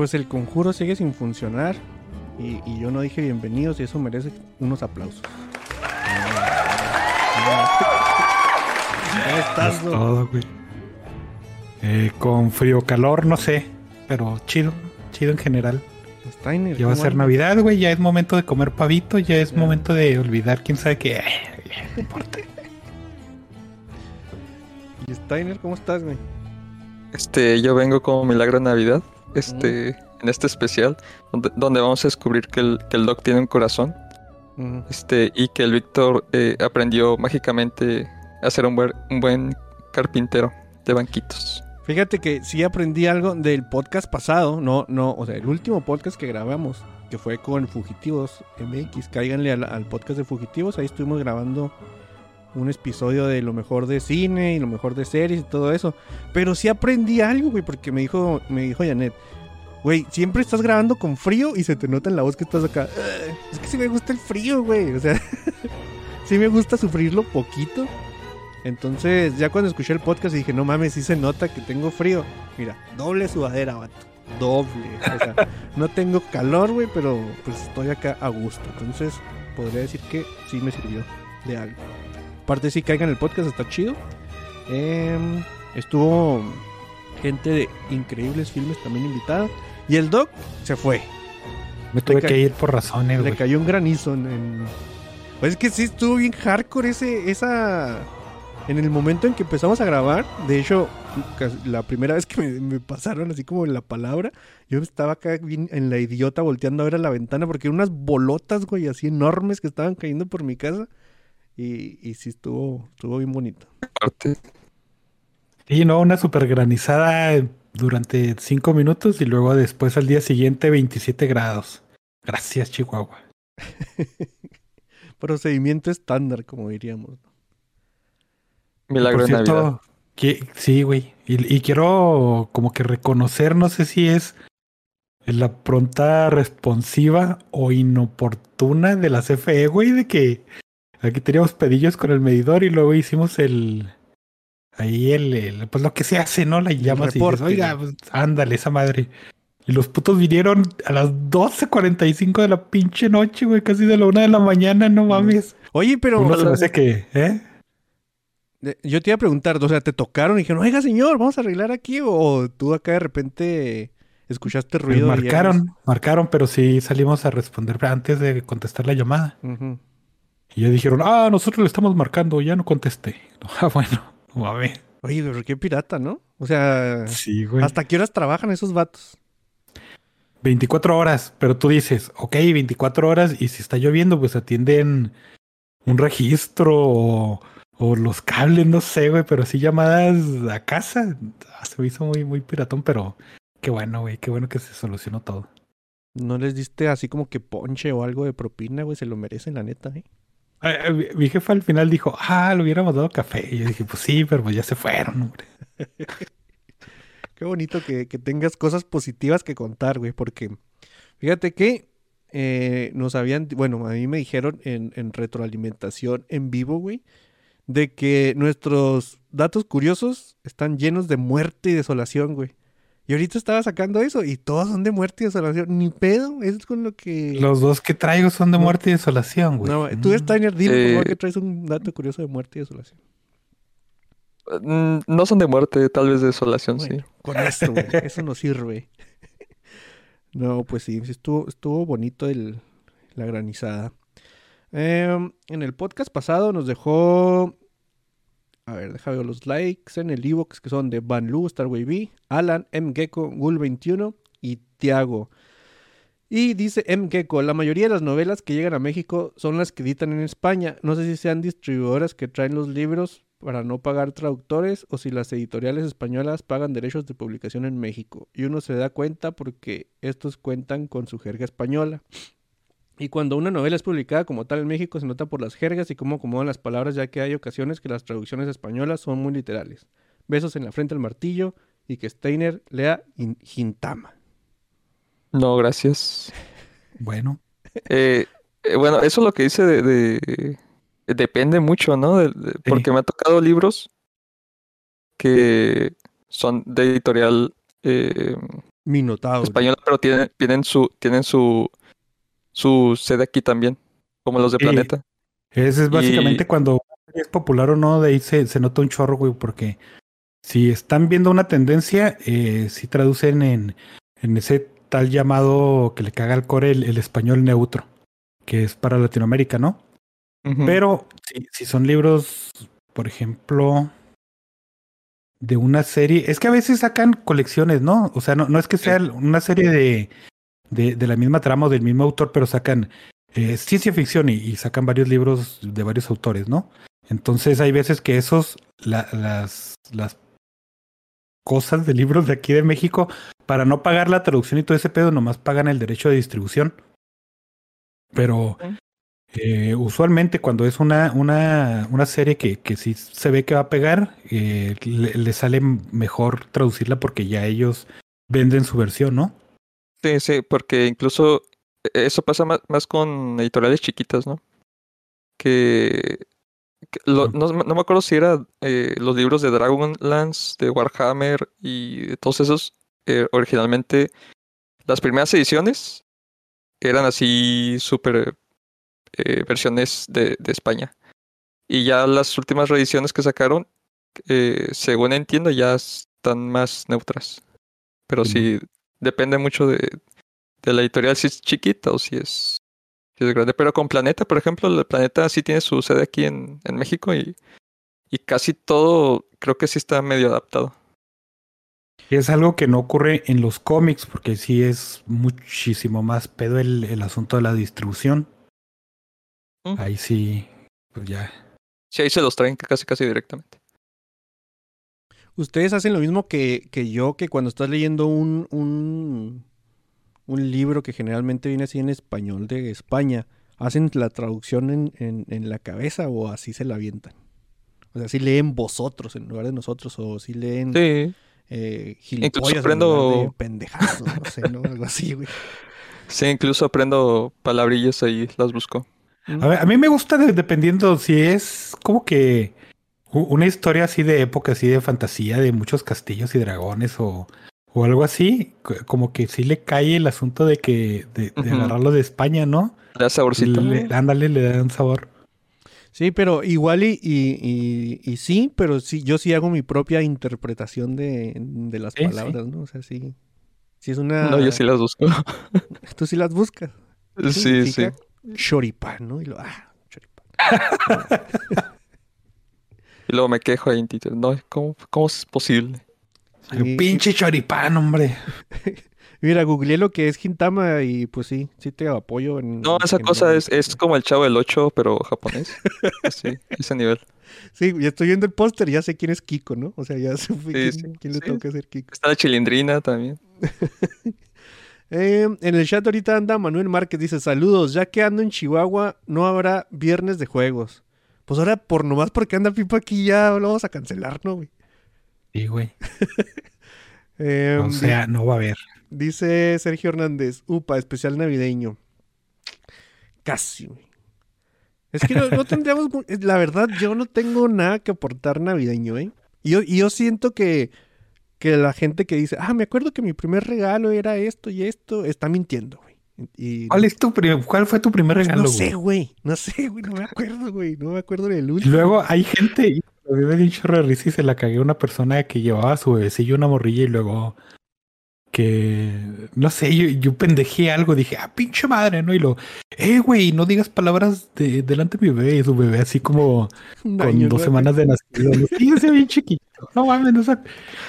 Pues el conjuro sigue sin funcionar. Y, y yo no dije bienvenidos y eso merece unos aplausos. ¿Cómo estás, Es todo, güey. Eh, con frío calor, no sé, pero chido, chido en general. Steiner, Ya va a ¿cómo ser? Navidad, güey, ya es momento de comer pavito, ya es momento de olvidar quién sabe qué. No importa. ¿Y Steiner, cómo estás, güey? Este, yo vengo como Milagro de Navidad, este, en este especial, donde, donde vamos a descubrir que el, que el Doc tiene un corazón, Mm, este, y que el Víctor eh, aprendió mágicamente a ser un buen, un buen carpintero de banquitos. Fíjate que sí aprendí algo del podcast pasado, no, no, o sea, el último podcast que grabamos, que fue con Fugitivos MX, cáiganle al, al podcast de Fugitivos, ahí estuvimos grabando un episodio de lo mejor de cine y lo mejor de series y todo eso, pero sí aprendí algo, güey, porque me dijo, me dijo Janet, güey, siempre estás grabando con frío y se te nota en la voz que estás acá, "Ugh, es que sí me gusta el frío, güey, o sea, sí me gusta sufrirlo poquito. Entonces, ya cuando escuché el podcast dije, no mames, sí se nota que tengo frío. Mira, doble sudadera, vato. Doble. O sea, no tengo calor, güey, pero pues estoy acá a gusto. Entonces, podría decir que sí me sirvió de algo. Aparte, sí, caigan el podcast, está chido. Em, estuvo gente de increíbles filmes también invitada. Y el doc se fue. Me tuve que ir por razones, Le güey. cayó un granizo en, en- Pues es que sí estuvo bien hardcore ese, esa... En el momento en que empezamos a grabar, de hecho, la primera vez que me, me pasaron así como la palabra, yo estaba acá bien en la idiota volteando a ver a la ventana porque eran unas bolotas, güey, así enormes que estaban cayendo por mi casa. Y, y sí estuvo, estuvo bien bonito. Aparte, Sí, no, una super granizada durante cinco minutos y luego después al día siguiente 27 grados. Gracias, Chihuahua. Procedimiento estándar, como diríamos. Milagro Por de Navidad. cierto, que- sí, güey. Y, y quiero como que reconocer, no sé si es la pronta responsiva o inoportuna de la CFE, güey, de que aquí teníamos pedillos con el medidor y luego hicimos el... Ahí el, el- pues lo que se hace, ¿no? La llamas y dices, oiga, pues, ándale, esa madre. Y los putos vinieron a las 12.45 de la pinche noche, güey, casi de la una de la mañana, no mames. Oye, pero... Uno se me hace que, ¿eh? De- Yo te iba a preguntar, o sea, ¿te tocaron y dijeron, oiga señor, vamos a arreglar aquí? O tú acá de repente escuchaste Pues ruido? y ya marcaron, marcaron, pero sí salimos a responder antes de contestar la llamada. Ujú. Y ya dijeron, ah, nosotros le estamos marcando, ya no contesté. Ah, bueno, a ver. Oye, pero qué pirata, ¿no? O sea, Sí, güey. ¿hasta qué horas trabajan esos vatos? 24 horas, pero tú dices, ok, 24 horas, y si está lloviendo, pues atienden un registro o, o los cables, no sé, güey, pero sí llamadas a casa. Ah, Se me hizo muy, muy piratón, pero qué bueno, güey, qué bueno que se solucionó todo. ¿No les diste así como que ponche o algo de propina, güey? Se lo merecen, la neta, ¿eh? Eh, eh, mi, jefa al final dijo, ah, le hubiéramos dado café. Y yo dije, pues sí, pero pues ya se fueron, hombre. Qué bonito que, que tengas cosas positivas que contar, güey, porque fíjate que eh, nos habían, bueno, a mí me dijeron en, en retroalimentación en vivo, güey, de que nuestros datos curiosos están llenos de muerte y desolación, güey. Y ahorita estaba sacando eso y todos son de muerte y desolación. Ni pedo, eso es con lo que... Los dos que traigo son de No. muerte y desolación, güey. No, tú, Mm. Steiner, dime por favor Eh, que traes un dato curioso de muerte y desolación. Mm, No son de muerte, tal vez de desolación, sí. Con eso, güey, eso nos sirve. No, pues sí, sí estuvo, estuvo bonito el, la granizada. Em, en el podcast pasado nos dejó. A ver, déjame los likes en el Evox que son de Van Lu, Starway B, Alan, M. Gecko, Gul21 y Tiago. Y dice M. Gecko, la mayoría de las novelas que llegan a México son las que editan en España. No sé si sean distribuidoras que traen los libros para no pagar traductores o si las editoriales españolas pagan derechos de publicación en México. Y uno se da cuenta porque estos cuentan con su jerga española. Y cuando una novela es publicada como tal en México se nota por las jergas y cómo acomodan las palabras ya que hay ocasiones que las traducciones españolas son muy literales. Besos en la frente al martillo y que Steiner lea in- Gintama. No, gracias. Bueno, Eh, eh, bueno, eso lo que dice de, de- depende mucho, ¿no? De- de- porque me ha tocado libros que son de editorial eh, Minotauro. española, pero tienen, tienen su, tienen su, su sede aquí también, como los de Sí. Planeta. ese es básicamente Y- cuando es popular o no, de ahí se, se nota un chorro, güey, porque si están viendo una tendencia, eh, si traducen en, en ese tal llamado que le caga al core el, el español neutro, que es para Latinoamérica, ¿no? Pero si, si son libros, por ejemplo, de una serie, es que a veces sacan colecciones, ¿no? O sea, no, no es que sea una serie de, de, de la misma trama o del mismo autor, pero sacan eh, ciencia ficción y, y sacan varios libros de varios autores, ¿no? Entonces hay veces que esos, la- las, las cosas de libros de aquí de México, para no pagar la traducción y todo ese pedo, nomás pagan el derecho de distribución. Pero eh, usualmente cuando es una, una, una serie que, que sí se ve que va a pegar, eh, le, le sale mejor traducirla porque ya ellos venden su versión, ¿no? Sí, sí, porque incluso e- eso pasa más, más con editoriales chiquitas, ¿no? Que, que lo- Ujú. no, no me acuerdo si era eh, los libros de Dragonlance, de Warhammer y de todos esos. eh, originalmente, las primeras ediciones eran así súper eh, versiones de, de España. Y ya las últimas reediciones que sacaron, según entiendo, ya están más neutras. Pero sí, depende mucho de, de la editorial si es chiquita o si es, si es grande. Pero con Planeta, por ejemplo, el Planeta sí tiene su sede aquí en, en México y, y casi todo creo que sí está medio adaptado. Es algo que no ocurre en los cómics, porque sí es muchísimo más pedo el, el asunto de la distribución. Ujú. Ahí sí, pues ya. Sí, ahí se los traen casi casi directamente. Ustedes hacen lo mismo que, que yo, que cuando estás leyendo un, un, un libro que generalmente viene así en español de España, ¿hacen la traducción en, en, en la cabeza o así se la avientan? O sea, si leen vosotros en lugar de nosotros o si leen Sí, eh, gilipollas en aprendo- lugar de pendejazo, no sé, ¿no? Algo así, güey. sí, incluso aprendo palabrillas ahí, las busco. A, ver, a mí me gusta de- dependiendo si es como que una historia así de época, así de fantasía, de muchos castillos y dragones o, o algo así, como que sí le cae el asunto de que de, agarrarlo de España, ¿no? Le da saborcito. Le- ándale, le dan sabor. Sí, pero igual y, y, y- y sí, pero sí, yo sí hago mi propia interpretación de, de las Sí, sí. palabras, ¿no? O sea, sí. Sí es una... No, yo sí las busco. Tú sí las buscas. ¿Qué Sí, sí. Choripán, ¿no? Y lo, ah, choripán. Y luego me quejo ahí en Twitter. No, ¿cómo, cómo es posible? Sí. Pinche choripán, hombre. Mira, googleé lo que es Gintama y pues sí, sí te apoyo en... No, esa en cosa es, es como el chavo del 8, pero japonés. Sí, ese nivel. Sí, ya estoy viendo el póster y ya sé quién es Kiko, ¿no? O sea, ya sé quién, sí, quién le sí. toca ser Kiko. Está la chilindrina también. Eh, en el chat ahorita anda Manuel Márquez, dice, saludos, ya que ando en Chihuahua, no habrá viernes de juegos. Pues ahora, por nomás porque anda Pipa aquí, ya lo vamos a cancelar, ¿no, güey? Sí, güey. Eh, O sea, no va a haber. Dice Sergio Hernández, upa, especial navideño. Casi, güey. Es que no, no tendríamos, eh, la verdad, yo no tengo nada que aportar navideño, ¿eh? Y yo, y yo siento que, que la gente que dice, ah, me acuerdo que mi primer regalo era esto y esto, está mintiendo, güey. Y, ¿Cuál, es tu ¿Cuál fue tu primer regalo, no sé, güey, no sé, güey, no me acuerdo, güey, no me acuerdo del último. luego hay gente, y me dio un chorro de risa y se la cagué a una persona que llevaba a su bebecillo una morrilla y luego que, no sé, yo, yo pendejé algo, dije, ah, pinche madre, ¿no? Y lo, eh, güey, no digas palabras de, delante de mi bebé, y su bebé así como con dos semanas de nacido. Sí, bien chiquito. No mames, no sé.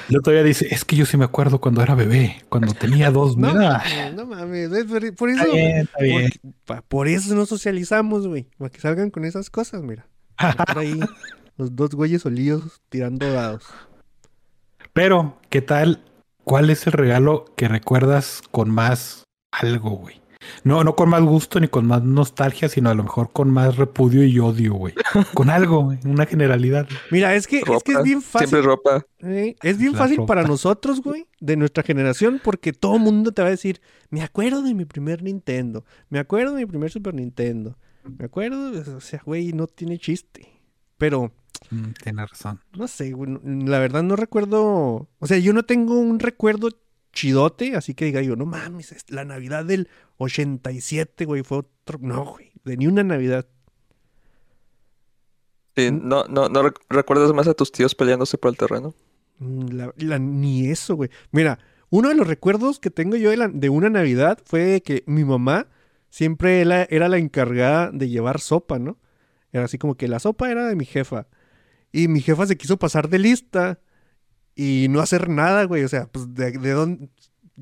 Y todavía dice, es que yo sí me acuerdo cuando era bebé, cuando tenía dos, No, mira. no mames, es por- por eso, Está bien, está bien. Por eso no socializamos, güey. Para que salgan con esas cosas, mira. Estar ahí Los dos güeyes olíos tirando dados. Pero, ¿qué tal? ¿Cuál es el regalo que recuerdas con más algo, güey? No, no con más gusto ni con más nostalgia, sino a lo mejor con más repudio y odio, güey. Con algo, güey, una generalidad. Mira, es que, es, que es Ropa, bien fácil. Siempre ropa. Eh, es bien La fácil ropa. para nosotros, güey, de nuestra generación, porque todo el mundo te va a decir, me acuerdo de mi primer Nintendo, me acuerdo de mi primer Super Nintendo, me acuerdo, o sea, güey, no tiene chiste. Pero, Mm, tienes razón. no sé, la verdad no recuerdo, o sea, yo no tengo un recuerdo chidote, así que diga yo, no mames, es la Navidad del 87, güey, fue otro, no, güey, de ni una Navidad. Sí, no, no, no rec- recuerdas más a tus tíos peleándose por el terreno. Mm, la- la- ni eso, güey. Mira, uno de los recuerdos que tengo yo de, la- de una Navidad fue que mi mamá siempre era, era la encargada de llevar sopa, ¿no? Era así como que la sopa era de mi jefa. Y mi jefa se quiso pasar de lista y no hacer nada, güey. O sea, pues de, de dónde...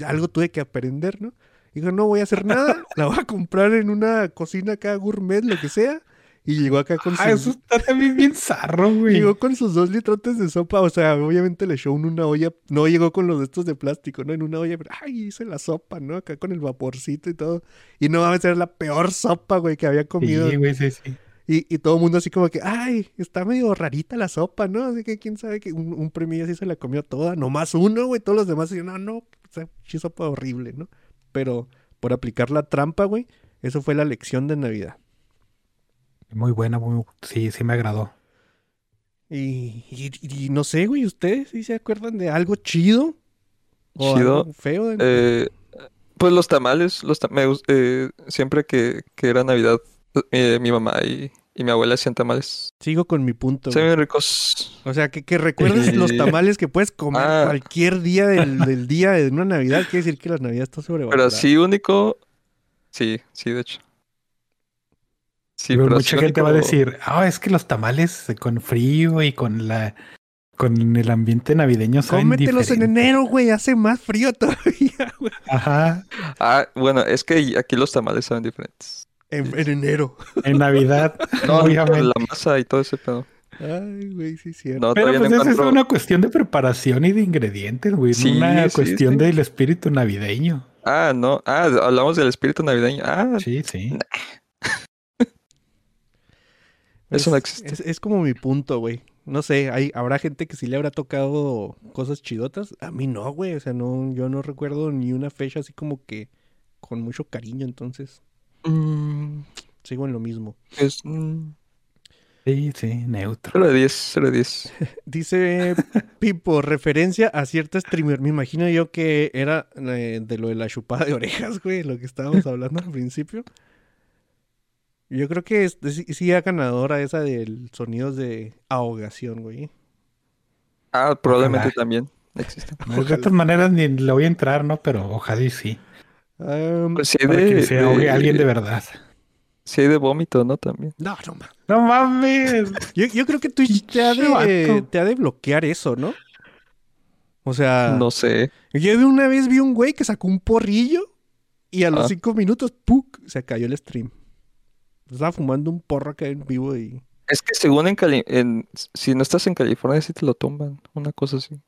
Algo tuve que aprender, ¿no? Dijo, no voy a hacer nada, la voy a comprar en una cocina acá gourmet, lo que sea. Y llegó acá con Ah, sus- eso está también bien zarro, güey. Llegó con sus dos litrotes de sopa, o sea, obviamente le echó en una olla, no llegó con los de estos de plástico, ¿no? En una olla, pero, ay, hice la sopa, ¿no? Acá con el vaporcito y todo. Y no va a ser la peor sopa, güey, que había comido. Sí, güey, sí, sí. Y, y todo el mundo así como que, ay, está medio rarita la sopa, ¿no? Así que quién sabe que un, un premio así se la comió toda, nomás uno, güey, todos los demás decían, no, no, o sea, sí, sopa horrible, ¿no? Pero por aplicar la trampa, güey, eso fue la lección de Navidad. Muy buena, muy... Sí, sí me agradó. Y, y- y no sé, güey, ¿ustedes sí se acuerdan de algo chido? ¿O Chido. algo feo? de- Eh, pues los tamales, los ta- me gus- eh, siempre que, que era Navidad, eh, mi mamá y, y mi abuela hacían tamales. Sigo con mi punto. Se ven ricos. O sea, que, que recuerdes los tamales que puedes comer Ah. cualquier día del, del día de una Navidad. Quiere decir que la Navidad está Pero sobrevalorada. así único, sí, sí, de hecho. Sí, Pero pero mucha gente va a decir, ah, es que los tamales con frío y con la con el ambiente navideño saben Cómetelos en enero, güey. Hace más frío todavía, güey. Ajá. Ah, bueno, es que aquí los tamales saben diferentes. En, en enero. En Navidad, No, obviamente. la masa y todo ese pedo. Ay, güey, sí, cierto. No, Pero pues no esa es una cuestión de preparación y de ingredientes, güey. no Sí, una sí, cuestión sí. del espíritu navideño. Ah, no. Ah, hablamos del espíritu navideño. Ah, Sí, sí. Eso no Es- existe. Es, es como mi punto, güey. No sé, hay, habrá gente que sí le habrá tocado cosas chidotas. A mí no, güey. O sea, no, yo no recuerdo ni una fecha así como que con mucho cariño, entonces mm, sigo en lo mismo. es mm, Sí, sí, neutro. 0 de 10, 0 de 10. Dice Pipo, referencia a cierta streamer. Me imagino yo que era eh, de lo de la chupada de orejas, güey, lo que estábamos hablando al principio. Yo creo que es, sí, sí era ganadora esa del sonidos de ahogación, güey. Ah, probablemente Ojalá. también existe. De todas maneras ni le voy a entrar, ¿no? Pero ojalá y sí. Am, Pues hay Para que de, se ahogue de- alguien de verdad. sí hay de vómito, ¿no? También. no, no mames. No mames. Yo, yo creo que Twitch te ha, de, te ha de bloquear eso, ¿no? O sea, No sé. yo de una vez vi un güey que sacó un porrillo y a los Ah. cinco minutos, ¡puc! se cayó el stream. Estaba fumando un porro acá en vivo y... Es que según en, Cali- en si no estás en California, sí te lo tumban. Una cosa así.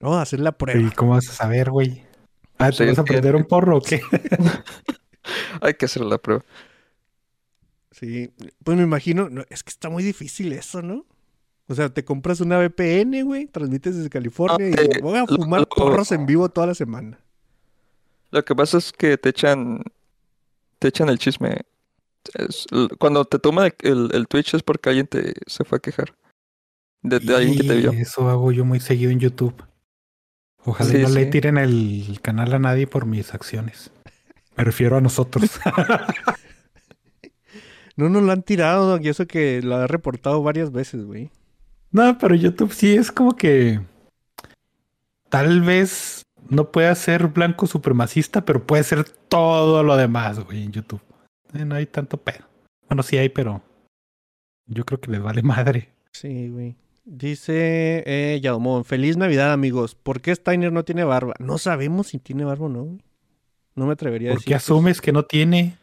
Vamos a hacer la ¿Y prueba. cómo vas a saber, güey? Ah, ¿te Sí, vas a prender un porro o qué? Hay que hacer la prueba. Sí, pues me imagino, no, es que está muy difícil eso, ¿no? O sea, te compras una VPN, güey, transmites desde California Ah, y eh, voy a fumar lo- porros en vivo toda la semana. Lo que pasa es que te echan, te echan el chisme. Es- cuando te toma el, el- Twitch es porque alguien te se fue a quejar. De, de alguien que te vio. Eso hago yo muy seguido en YouTube. Ojalá Sí, no le tiren el canal a nadie por mis acciones. Me refiero a nosotros. No nos lo han tirado, y eso que lo ha reportado varias veces, güey. no, pero YouTube sí es como que tal vez no pueda ser blanco supremacista, pero puede ser todo lo demás, güey, en YouTube. Eh, no hay tanto pedo. Bueno, sí hay, pero yo creo que les vale madre. Sí, güey. Dice eh, Yadomón, feliz Navidad, amigos. ¿Por qué Steiner no tiene barba? No sabemos si tiene barba o no, güey. No me atrevería a ¿Por decir. qué asumes que no tiene?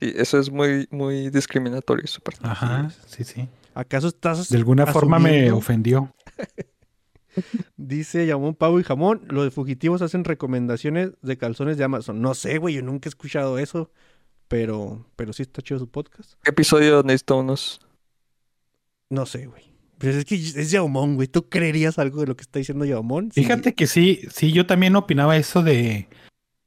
Y eso es muy, muy discriminatorio de su parte. Ajá, sí, sí. ¿Acaso estás De alguna forma me ofendió. Dice Yamón Pavo y Jamón, los de fugitivos hacen recomendaciones de calzones de Amazon. No sé, güey, yo nunca he escuchado eso, pero, pero sí está chido su podcast. ¿Qué episodio necesito unos? No sé, güey. Pero es que es Yamón, güey. ¿Tú creerías algo de lo que está diciendo Yamón? Sí. Fíjate que sí, sí, yo también opinaba eso de,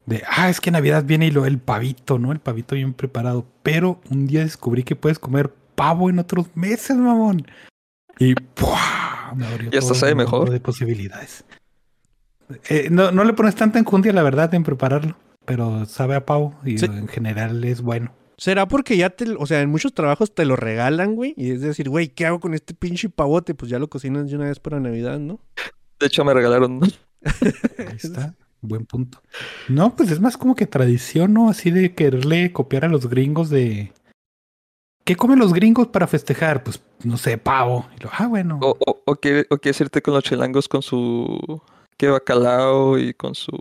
de, ah, es que Navidad viene y lo el pavito, ¿no? El pavito bien preparado. Pero un día descubrí que puedes comer pavo en otros meses, mamón. Y ¡pua! me abrió Y hasta todo sabe mejor. de posibilidades. Eh, no, no le pones tanta enjundia, la verdad, en prepararlo. Pero sabe a pavo y Sí. en general es bueno. ¿Será porque ya te, o sea, en muchos trabajos te lo regalan, güey? Y es decir, güey, ¿qué hago con este pinche pavote? Pues ya lo cocinas de una vez para Navidad, ¿no? De hecho, me regalaron. Ahí está. Buen punto. No, pues es más como que tradición, ¿no? Así de quererle copiar a los gringos de. ¿Qué comen los gringos para festejar? Pues, no sé, pavo. Y lo, ah, bueno. O, o, o, quiere, o irte con los chilangos con su. Que bacalao y con su.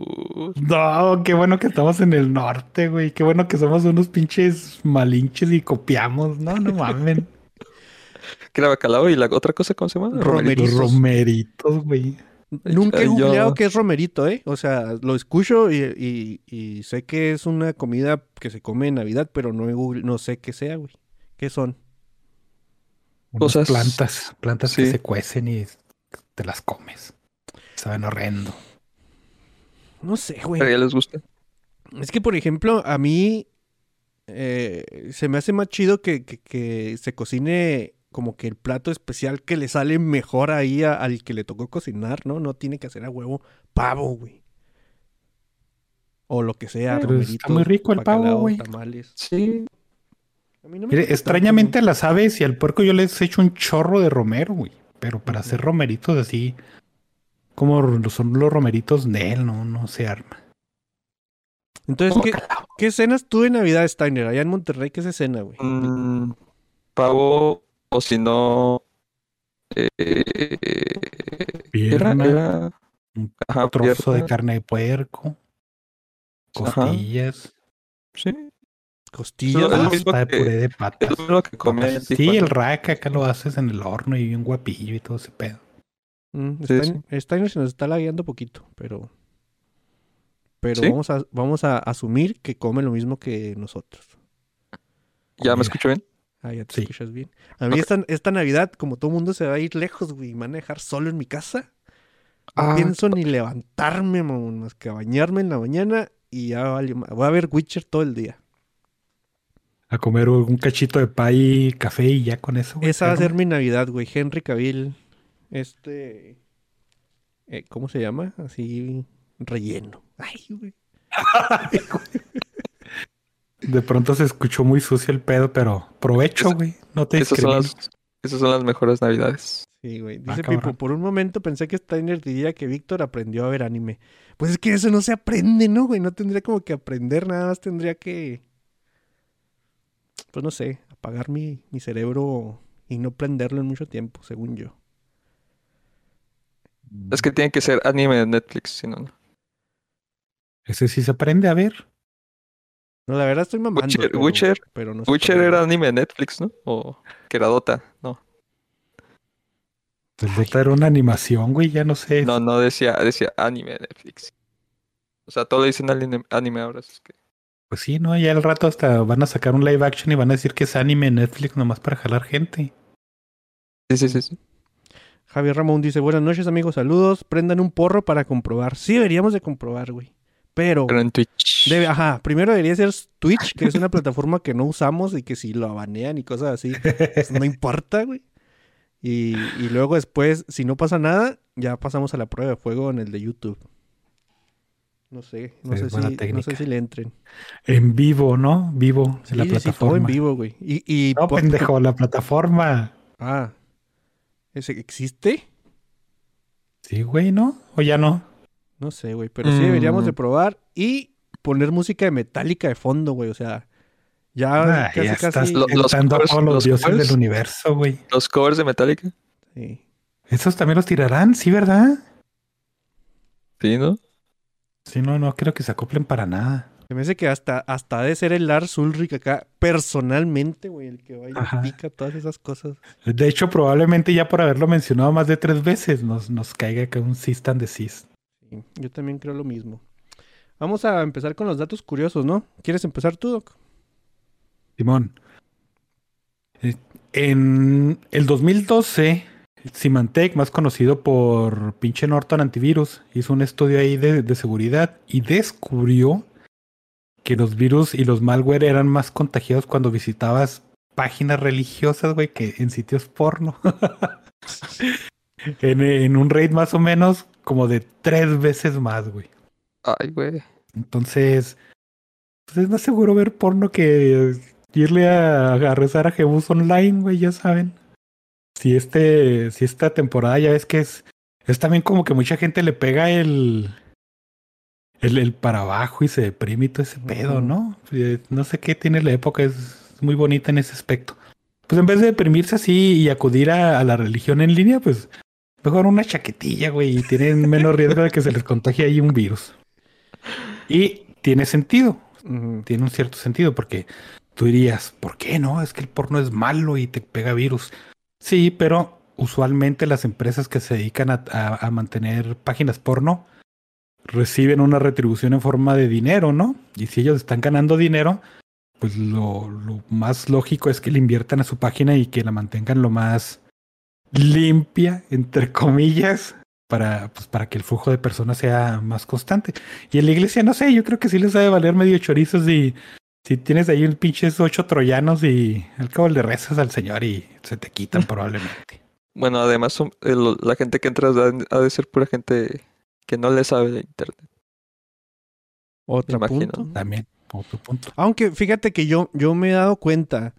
No, qué bueno que estamos en el norte, güey. Qué bueno que somos unos pinches malinches y copiamos. No, no mamen. Que era bacalao y la otra cosa, ¿cómo se llama? Romerito. Los Erizos. romeritos, güey. Nunca he Yo- googleado qué es romerito, ¿eh? O sea, lo escucho y, y- y sé que es una comida que se come en Navidad, pero no, he google- no sé qué sea, güey. ¿Qué son? Unas Cosas- plantas. Plantas que se cuecen y te las comes. Saben horrendo. No sé, güey. Pero ya les gusta. Es que, por ejemplo, a mí eh, se me hace más chido que, que- que se cocine como que el plato especial que le sale mejor ahí a- al que le tocó cocinar, ¿no? No tiene que hacer a huevo pavo, güey. O lo que sea, Pero está muy rico el pavo, güey. tamales. Sí. A mí no me Mire, gusta extrañamente a las aves y al puerco yo les echo un chorro de romero, güey. Pero para hacer romeritos así, como lo son los romeritos de él, no, no se arma. Entonces, ¿qué, ¿qué cenas tú de Navidad, Steiner? Allá en Monterrey, ¿qué se cena, güey? Mm, pavo, o si no. Eh, Pierna, era. un Ajá, trozo de carne de puerco, Ajá. costillas, Sí. Costillas. Es lo pasta de que- puré de Es patas. lo mismo que papas. Sí, el rack acá lo haces en el horno y un guapillo y todo ese pedo. Mm, Sí, Stein- Steiner se nos está lagueando poquito, pero. Pero ¿Sí? vamos, a, vamos a asumir que come lo mismo que nosotros. ¿Ya me escucho bien? Ah, ya te Sí. escuchas bien. A mí esta, esta Navidad, como todo mundo se va a ir lejos, güey, me van a dejar solo en mi casa. No Ah, pienso ni levantarme, mamón, más que a bañarme en la mañana y ya vale Voy a ver Witcher todo el día. A comer un cachito de pay y café y ya con eso. güey, Esa va a ser mi Navidad, güey. Henry Cavill, este... eh, ¿Cómo se llama? Así, relleno. Ay, güey. De pronto se escuchó muy sucio el pedo, pero provecho, güey. No te esas, son discrimino. las, esas son las mejores navidades. Sí, güey. Ah, Dice. Pipo, por un momento pensé que Steiner diría que Víctor aprendió a ver anime. Pues es que eso no se aprende, ¿no, güey? No tendría como que aprender, nada más tendría que... Pues no sé, apagar mi, mi cerebro y no prenderlo en mucho tiempo, según yo. Es que tiene que ser anime de Netflix, si no, no. Ese sí se aprende a ver. No, la verdad estoy mamando. Witcher- pero, Witcher- pero no se Witcher era anime de Netflix, ¿no? O que era Dota, no. El Dota era una animación, güey, ya no sé. No, no decía, decía anime de Netflix. O sea, todo dicen anime, anime ahora. Es que... Pues sí, ¿no? Ya al rato hasta van a sacar un live action y van a decir que es anime en Netflix nomás para jalar gente. Sí, sí, sí, sí. Javier Ramón dice, buenas noches amigos, saludos. Prendan un porro para comprobar. Sí, deberíamos de comprobar, güey. Pero... Pero en Twitch. Debe- ajá, primero debería ser Twitch, que es una plataforma que no usamos y que si lo banean y cosas así, pues no importa, güey. Y, y luego después, si no pasa nada, ya pasamos a la prueba de fuego en el de YouTube. No sé, no, Sí, sé, si, no sé si le entren. En vivo, ¿no? Vivo en la Sí, sí, todo plataforma. en vivo, güey. Y, y No, pendejo, la plataforma. Ah, ¿ese existe? Sí, güey, ¿no? O ya no. No sé, güey, pero sí deberíamos de Mm. probar y poner música de Metallica de fondo, güey, o sea, ya Ah, casi, ya estás casi... Lo- los a covers- todos los, los dioses covers. del universo, güey. Los covers de Metallica. sí. Esos también los tirarán, sí, ¿verdad? Sí, ¿no? Sí, no, no creo que se acoplen para nada. Me hace que hasta, hasta ha de ser el Lars Ulrich acá, personalmente, güey, el que vaya y pica todas esas cosas. De hecho, probablemente ya por haberlo mencionado más de tres veces nos, nos caiga que un cis de cis. Sí, yo también creo lo mismo. Vamos a empezar con los datos curiosos, ¿no? ¿Quieres empezar tú, Doc? Simón. Eh, En el 2012, Symantec, más conocido por pinche Norton Antivirus, hizo un estudio ahí de, de seguridad y descubrió que los virus y los malware eran más contagiados cuando visitabas páginas religiosas, güey, que en sitios porno. en, en un rate más o menos como de tres veces más, güey. Ay, güey. Entonces, pues es más seguro ver porno que irle a, a rezar a Jebus online, güey, ya saben. Si este, si esta temporada ya ves que es, es también como que mucha gente le pega el, el, el para abajo y se deprime y todo ese pedo. ¿no? Eh, No sé qué tiene la época, es muy bonita en ese aspecto. Pues en vez de deprimirse así y acudir a, a la religión en línea, pues mejor una chaquetilla, güey, y tienen menos riesgo de que se les contagie ahí un virus. Y tiene sentido, tiene un cierto sentido, porque tú dirías, ¿por qué no? Es que el porno es malo y te pega virus. Sí, pero usualmente las empresas que se dedican a, a- a mantener páginas porno reciben una retribución en forma de dinero, ¿no? Y si ellos están ganando dinero, pues lo, lo más lógico es que le inviertan a su página y que la mantengan lo más limpia, entre comillas, para, pues, para que el flujo de personas sea más constante. Y en la iglesia, no sé, yo creo que sí les ha de valer medio chorizos y si tienes ahí un pinches ocho troyanos y al cabo le rezas al Señor y se te quitan probablemente. Bueno, además son- el- la gente que entra ha de ser pura gente que no le sabe de internet. Otro imagino. punto. También, otro punto. Aunque fíjate que yo, yo me he dado cuenta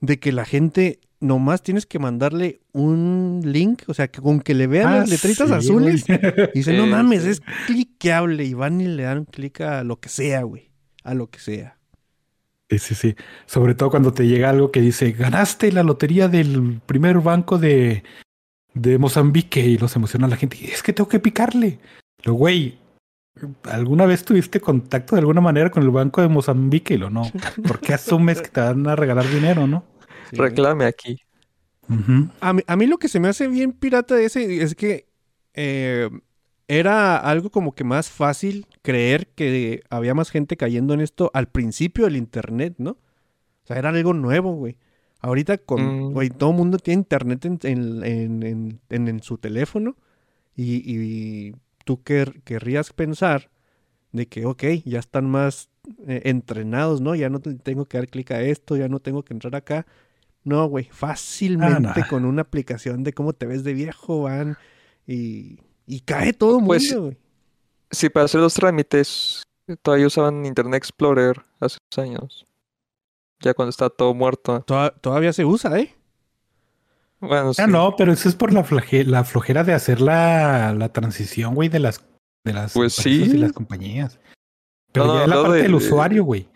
de que la gente nomás tienes que mandarle un link, o sea, que con que le vean Ah, las letritas sí, azules, güey. y dicen, no mames, es cliqueable, y van y le dan clic a lo que sea, güey, a lo que sea. Sí, sí, sí. Sobre todo cuando te llega algo que dice, ganaste la lotería del primer banco de, de Mozambique y los emociona a la gente. Y es que tengo que picarle. Lo güey, ¿alguna vez tuviste contacto de alguna manera con el banco de Mozambique? Y lo no. ¿Por qué asumes que te van a regalar dinero, no? Sí. Reclame aquí. A mí, a mí lo que se me hace bien pirata de ese es que eh, era algo como que más fácil creer que había más gente cayendo en esto al principio del internet, ¿no? O sea, era algo nuevo, güey. Ahorita con, Mm. güey, todo el mundo tiene internet en, en- en- en- en- en su teléfono y, y tú quer- querrías pensar de que, ok, ya están más eh, entrenados, ¿no? Ya no te- tengo que dar clic a esto, ya no tengo que entrar acá. No, güey, fácilmente nah. con una aplicación de cómo te ves de viejo van y, y cae todo el mundo, Pues, güey. Sí, para hacer los trámites todavía usaban Internet Explorer hace unos años. Ya cuando está todo muerto. Toda- todavía se usa, ¿eh? Bueno, sí. Ah, no, pero eso es por la, la flojera de hacer la, la transición, güey, de las, de las Pues sí. y las compañías. Pero No, ya no, es la parte de- del de- usuario, güey.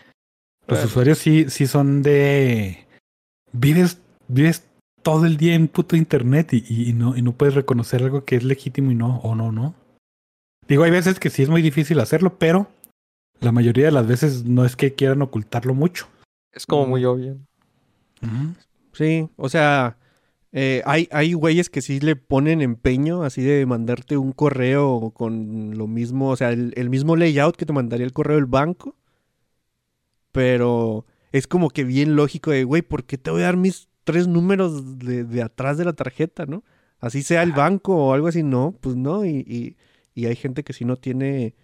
Los Bueno. usuarios sí, sí son de. Vives, vives todo el día en puto internet y, y no, y no puedes reconocer algo que es legítimo y no, o no, no. Digo, hay veces que sí es muy difícil hacerlo, pero la mayoría de las veces no es que quieran ocultarlo mucho. Es como muy obvio. Sí, o sea, eh, hay, hay güeyes que sí le ponen empeño así de mandarte un correo con lo mismo, o sea, el, el mismo layout que te mandaría el correo del banco, pero es como que bien lógico de, güey, ¿por qué te voy a dar mis tres números de, de atrás de la tarjeta, no? Así sea el banco o algo así, no, pues no, y, y, y hay gente que sí no tiene,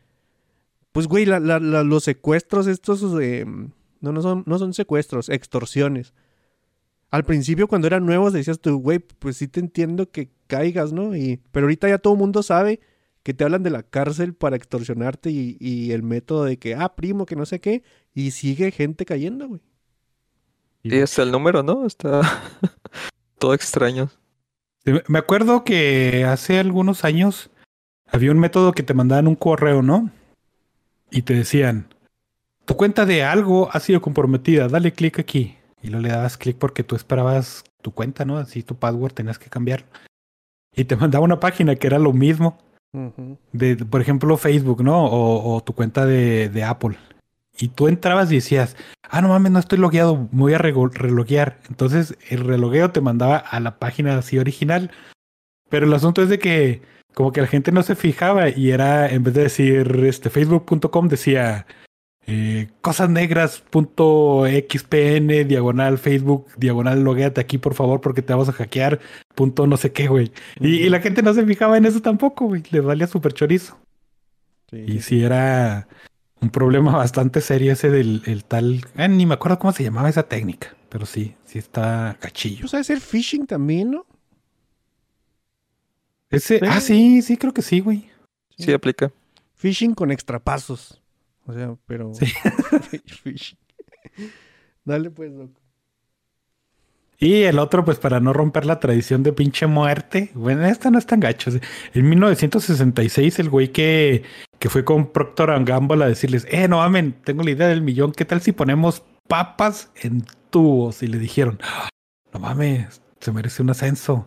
pues güey, la- la- la- los secuestros estos, eh, no, no son, no son secuestros, extorsiones. Al principio, cuando eran nuevos, decías tú, güey, pues sí te entiendo que caigas, ¿no? Y, pero ahorita ya todo el mundo sabe que te hablan de la cárcel para extorsionarte y, y el método de que, ah, primo, que no sé qué, y sigue gente cayendo, güey. Y hasta el número, ¿no? Está todo extraño. Me acuerdo que hace algunos años había un método que te mandaban un correo, ¿no? Y te decían, tu cuenta de algo ha sido comprometida, dale clic aquí. Y luego le dabas clic porque tú esperabas tu cuenta, ¿no? Así tu password tenías que cambiarlo. Y te mandaba una página que era lo mismo. De, por ejemplo, Facebook, ¿no? O, o tu cuenta de, de Apple. y tú entrabas y decías, ah, no mames, no estoy logueado, me voy a rego- reloguear. Entonces el relogueo te mandaba a la página así original. Pero el asunto es de que como que la gente no se fijaba y era, en vez de decir este, facebook.com, decía eh, cosasnegras.xpn, diagonal Facebook, diagonal logueate aquí por favor porque te vamos a hackear, punto no sé qué, güey. Y, y la gente no se fijaba en eso tampoco, güey. Les valía súper chorizo. Sí, Y sí era un problema bastante serio ese del el tal... eh, ni me acuerdo cómo se llamaba esa técnica, pero sí, sí está cachillo. Pues ha de ser phishing también, ¿no? Ese, Sí. ah, sí, sí, creo que sí, güey. Sí aplica. Phishing con extrapasos. O sea, pero. Sí. Dale, pues, loco. Y el otro, pues para no romper la tradición de pinche muerte, bueno, esta no es tan gacho. En 1966, el güey que, que fue con Procter Gamble a decirles, eh, no mamen, tengo la idea del millón, ¿qué tal si ponemos papas en tubos? Y le dijeron, "Ah, no mames, se merece un ascenso.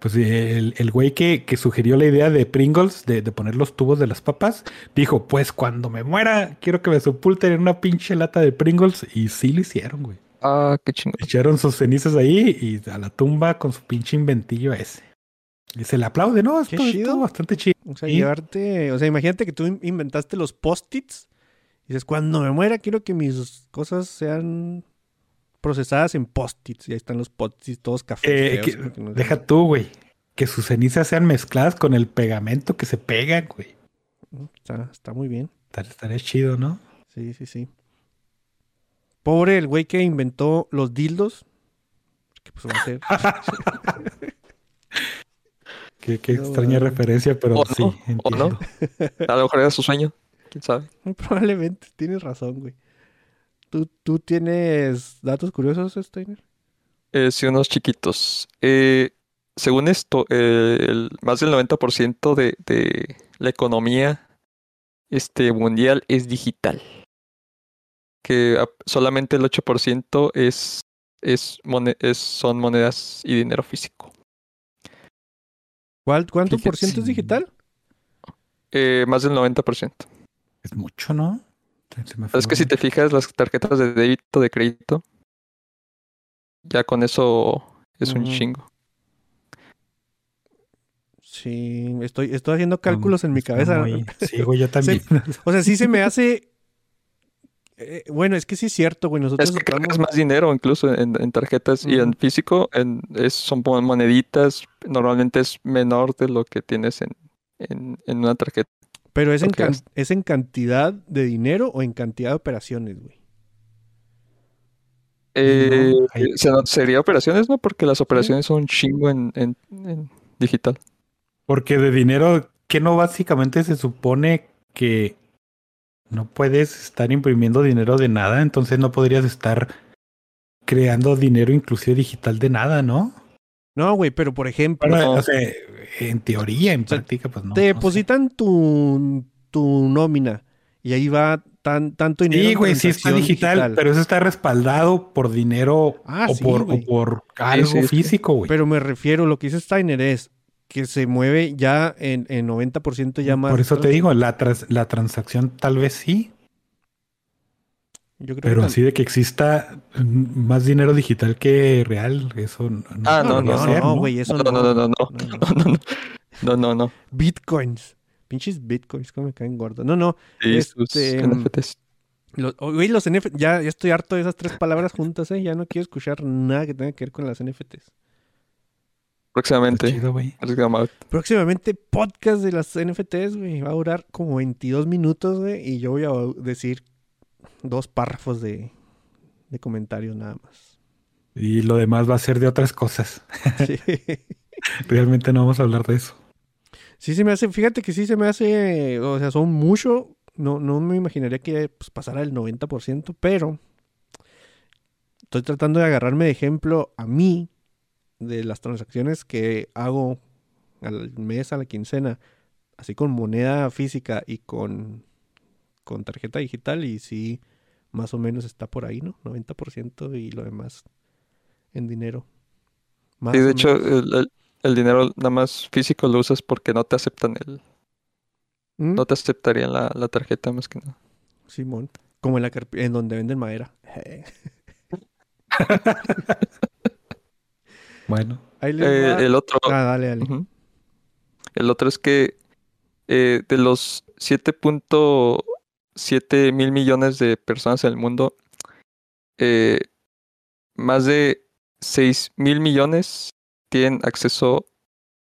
Pues el, el güey que, que sugirió la idea de Pringles, de, de poner los tubos de las papas, dijo, pues cuando me muera, quiero que me sepulten en una pinche lata de Pringles. Y sí lo hicieron, güey. Ah, qué chingón. Echaron sus cenizas ahí y a la tumba con su pinche inventillo ese. Y se le aplaude, ¿no? Qué Esto chido. bastante chido. O sea, Sí. llevarte. O sea, imagínate que tú in- inventaste los post-its. Y dices, cuando me muera, quiero que mis cosas sean procesadas en post-its. Y ahí están los post-its todos cafés. Eh, feos, que- porque no- deja tú, güey. Que sus cenizas sean mezcladas con el pegamento que se pega, güey. Está, está muy bien. Estar- Estaría chido, ¿no? Sí, sí, sí. Pobre el güey que inventó los dildos. Que pues va a ser. Qué, qué No, extraña referencia, pero O sí, no, o entiendo. no. A lo mejor era su sueño. ¿Quién sabe? Probablemente, tienes razón, güey. ¿Tú, ¿Tú tienes datos curiosos, Steiner? Eh, sí, unos chiquitos. Eh, según esto, eh, el, más del 90% de, de la economía este, mundial es digital. Que solamente el 8% es, es, es- son monedas y dinero físico. ¿Cuál, ¿Cuánto Fíjate, por ciento es digital? Eh, más del 90%. Es mucho, ¿no? Es que si te fijas, las tarjetas de débito, de crédito, ya con eso es un chingo. Sí, estoy, estoy haciendo cálculos en mi cabeza. muy- Sí, güey, yo también. O sea, sí se me hace. eh, bueno, es que sí es cierto, güey. Nosotros Es que cargas ocupamos- más dinero incluso en, en tarjetas y en físico en, es, son moneditas. Normalmente es menor de lo que tienes en, en, en una tarjeta. Pero es en, es en cantidad de dinero o en cantidad de operaciones, güey. Eh, se- sería operaciones, ¿no? Porque las operaciones son un chingo en, en, en digital. Porque de dinero, que no básicamente se supone que no puedes estar imprimiendo dinero de nada, entonces no podrías estar creando dinero inclusive digital de nada, ¿no? No, güey, pero por ejemplo, Bueno, No. en teoría, en sea, práctica, pues no. te no sé. depositan tu, tu nómina y ahí va tan, tanto dinero. Sí, en güey, sí está digital, pero eso está respaldado por dinero Ah, o, sí, por, güey. o por algo sí, sí. físico, güey. Pero me refiero, lo que dice Steiner es que se mueve ya en, en 90% ya más. Por eso te digo, la, la transacción tal vez sí, Yo creo pero que así de que exista más dinero digital que real, eso no, Ah, no, no, no, güey, eso No, no, no, no, no. No, no. No. Bitcoins. Pinches bitcoins, como me caen gordos. No, no. Sí, sus Este, NFTs. Los, oh, güey, los NFT, ya, ya estoy harto de esas tres palabras juntas, ¿eh? Ya no quiero escuchar nada que tenga que ver con las NFTs. Próximamente. chido. Próximamente podcast de las NFTs, güey. Va a durar como 22 minutos, güey. Y yo voy a decir dos párrafos de, de comentarios nada más. Y lo demás va a ser de otras cosas. Sí. Realmente no vamos a hablar de eso. Sí se me hace, fíjate que sí se me hace, o sea, son mucho, no, no me imaginaría que pues, pasara el 90%, pero estoy tratando de agarrarme de ejemplo a mí de las transacciones que hago al mes, a la quincena, así con moneda física y con, con tarjeta digital y sí, más o menos está por ahí, ¿no? 90% y lo demás en dinero. Más Sí, de hecho, el, el- el dinero nada más físico lo usas porque no te aceptan el, ¿Mm? no te aceptarían la, la tarjeta más que nada. Simón. Como en, la en donde venden madera. Bueno, Ahí les Eh, el otro, Ah, dale, dale. El otro es que eh, de los 7.7 mil millones de personas en el mundo, eh, más de 6 mil millones tienen acceso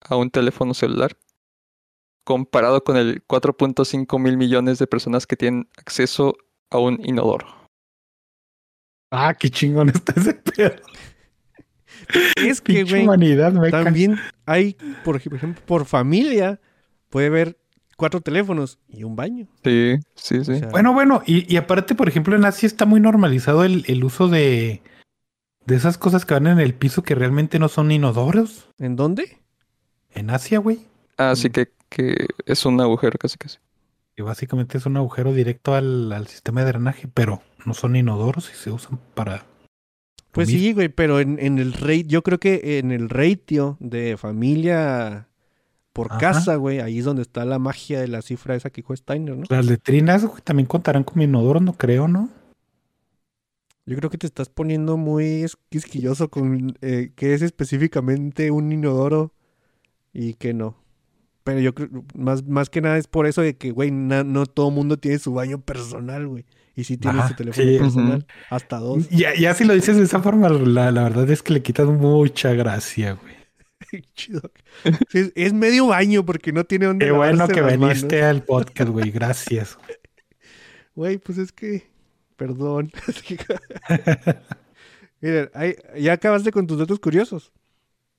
a un teléfono celular, comparado con el 4.5 mil millones de personas que tienen acceso a un inodoro. ah, qué chingón está ese pedo. Es que, güey, también hay, por ejemplo, por familia, puede haber cuatro teléfonos y un baño. Sí, sí, O sí. sea, Bueno, bueno, y, y aparte, por ejemplo, en Asia está muy normalizado el, el uso de, de esas cosas que van en el piso que realmente no son inodoros. ¿En dónde? En Asia, güey. Así que, que es un agujero casi casi. Que básicamente es un agujero directo al, al sistema de drenaje, pero no son inodoros y se usan para. Pues sí, güey, pero en, en el rate, yo creo que en el ratio de familia por Ajá. casa, güey, ahí es donde está la magia de la cifra esa que dijo Steiner, ¿no? Las letrinas güey, también contarán como inodoros, no creo, ¿no? Yo creo que te estás poniendo muy quisquilloso con eh, qué es específicamente un inodoro y qué no. Pero yo creo, más, más que nada es por eso de que, güey, na- no todo mundo tiene su baño personal, güey. Y sí tiene su teléfono sí. personal, hasta dos. Ya, ya si lo dices de esa forma, la, la verdad es que le quitas mucha gracia, güey. Chido. Sí, es, es medio baño porque no tiene dónde Qué bueno que manos. viniste al podcast, güey. Gracias. Güey, pues es que, perdón. Miren, ahí- ya acabaste con tus datos curiosos.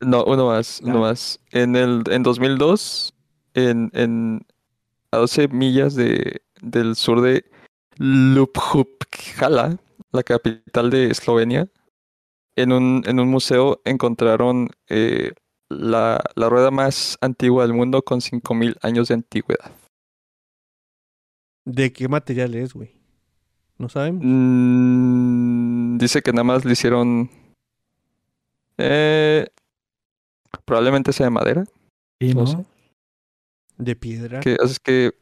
No, uno más, uno Dale. más. En el en 2002, en, en a 12 millas de, del sur de Ljubljana, la capital de Eslovenia, en un, en un museo encontraron eh, la, la rueda más antigua del mundo con 5.000 años de antigüedad. ¿De qué material es, güey? No sabemos. Mm, dice que nada más le hicieron... eh, probablemente sea de madera. No ¿no? sé. De piedra. Que es que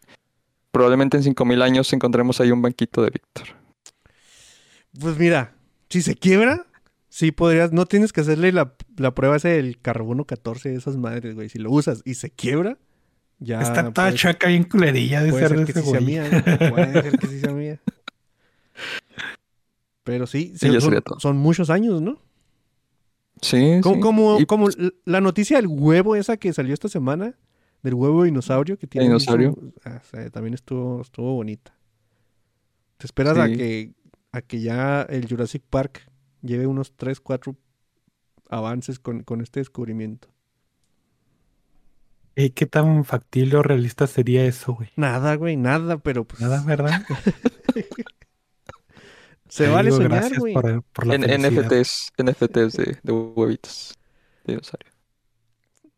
probablemente en 5000 años encontremos ahí un banquito de Víctor. Pues mira, si se quiebra, sí podrías, no tienes que hacerle la, la prueba esa del carbono 14 de esas madres, güey. Si lo usas y se quiebra, ya. Está toda puede- chaca bien culerilla de puede ser que ese sí sea güey. mía, ¿no? Puede ser que sí sea mía. Pero sí, son, muchos años, ¿no? Sí, Como, sí. como, Y, como pues, la noticia del huevo esa que salió esta semana, del huevo dinosaurio que tiene. Dinosaurio. su- ah, o sea, también estuvo, estuvo bonita. Te esperas a que a que ya el Jurassic Park lleve unos 3, 4 avances con, con este descubrimiento. Ey, ¿Qué tan factible o realista sería eso, güey? Nada, güey, nada, pero pues Nada, ¿verdad? se Te vale digo, soñar, gracias güey. por, por la en. NFTs, NFTs de, de huevitos. de dinosaurio.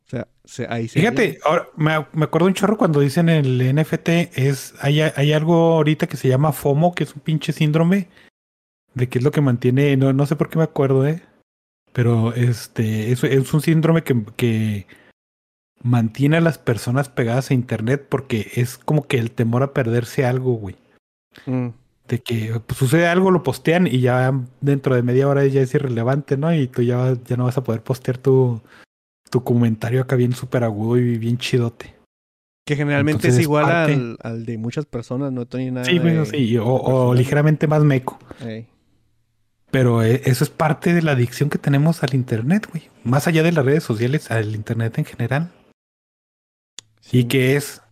O sea, se- ahí se Fíjate, ahora, me, me acuerdo un chorro cuando dicen el NFT es hay, hay algo ahorita que se llama FOMO, que es un pinche síndrome de que es lo que mantiene, no, no sé por qué me acuerdo, eh, pero este es, es un síndrome que, que mantiene a las personas pegadas a internet porque es como que el temor a perderse algo, güey. Mm. De que pues, sucede algo, lo postean y ya dentro de media hora ya es irrelevante, ¿no? Y tú ya, ya no vas a poder postear tu, tu comentario acá bien súper agudo y bien chidote. Que generalmente Entonces es igual parte- al, al de muchas personas, no tiene nada Sí, bueno, de- sí, o, ligeramente más meco. Ey. Pero eh, eso es parte de la adicción que tenemos al internet, güey. Más allá de las redes sociales, al internet en general. Sí. Y que es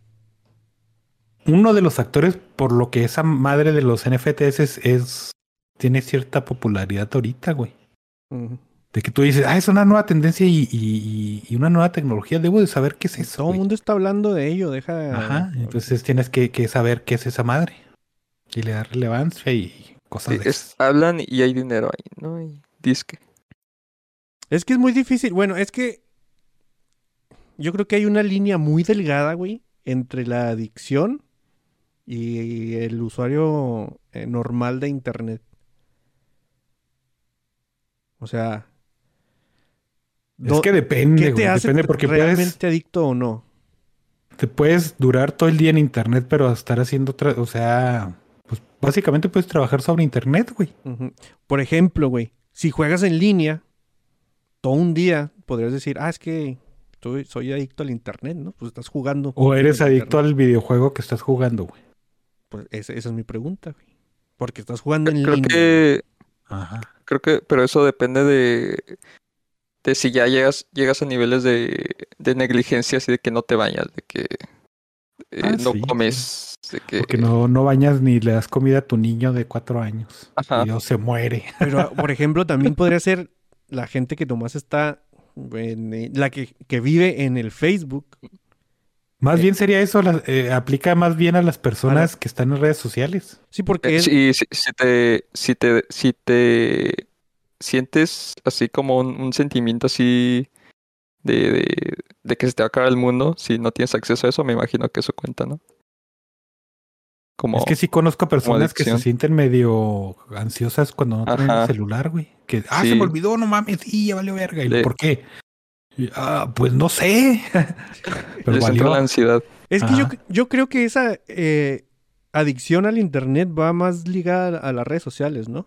uno de los factores por lo que esa madre de los NFTs es, es- tiene cierta popularidad ahorita, güey. De que tú dices, ah, es una nueva tendencia y, y- y una nueva tecnología. Debo de saber qué es eso. Todo el güey". mundo está hablando de ello, deja. Ajá. Entonces tienes que, que saber qué es esa madre. Y le da relevancia y cosas Sí, de es- hablan y hay dinero ahí, ¿no? Y disque. Es que es muy difícil. Bueno, es que yo creo que hay una línea muy delgada, güey, entre la adicción y el usuario eh, normal de internet. O sea, Es que depende, ¿qué te güey, hace Depende porque realmente puedes, adicto o no? te puedes durar todo el día en internet, pero estar haciendo otra, o sea, Básicamente puedes trabajar sobre internet, güey. Por ejemplo, güey, si juegas en línea todo un día, podrías decir, ah, es que soy, soy adicto al internet, ¿no? Pues estás jugando. O eres adicto internet. al videojuego que estás jugando, güey. Pues esa, esa es mi pregunta, güey. Porque estás jugando en Creo línea. que, Ajá. creo que, pero eso depende de, de si ya llegas, llegas a niveles de, de negligencia, así de que no te bañas, de que eh, Ah, no sí, comes, de que Porque no, no bañas ni le das comida a tu niño de cuatro años. Ajá. Y Dios se muere. Pero, por ejemplo, también podría ser la gente que nomás está, en, eh, la que, que vive en el Facebook. Más Eh. bien sería eso, la- eh, aplica más bien a las personas que están en redes sociales. Sí, porque Eh, es- Si, si, si te, si te, si te sientes así como un, un sentimiento así de, de, de que se te va a acabar el mundo, si no tienes acceso a eso, me imagino que eso cuenta, ¿no? Como, Es que sí conozco personas que se sienten medio ansiosas cuando no tienen el celular, güey. Que, ah, se me olvidó, no mames, sí, ya valió verga. ¿Y Le- por qué? Y, ah, pues no sé. Pero les entra valió. la ansiedad. Es que yo, yo creo que esa eh, adicción al internet va más ligada a las redes sociales, ¿no?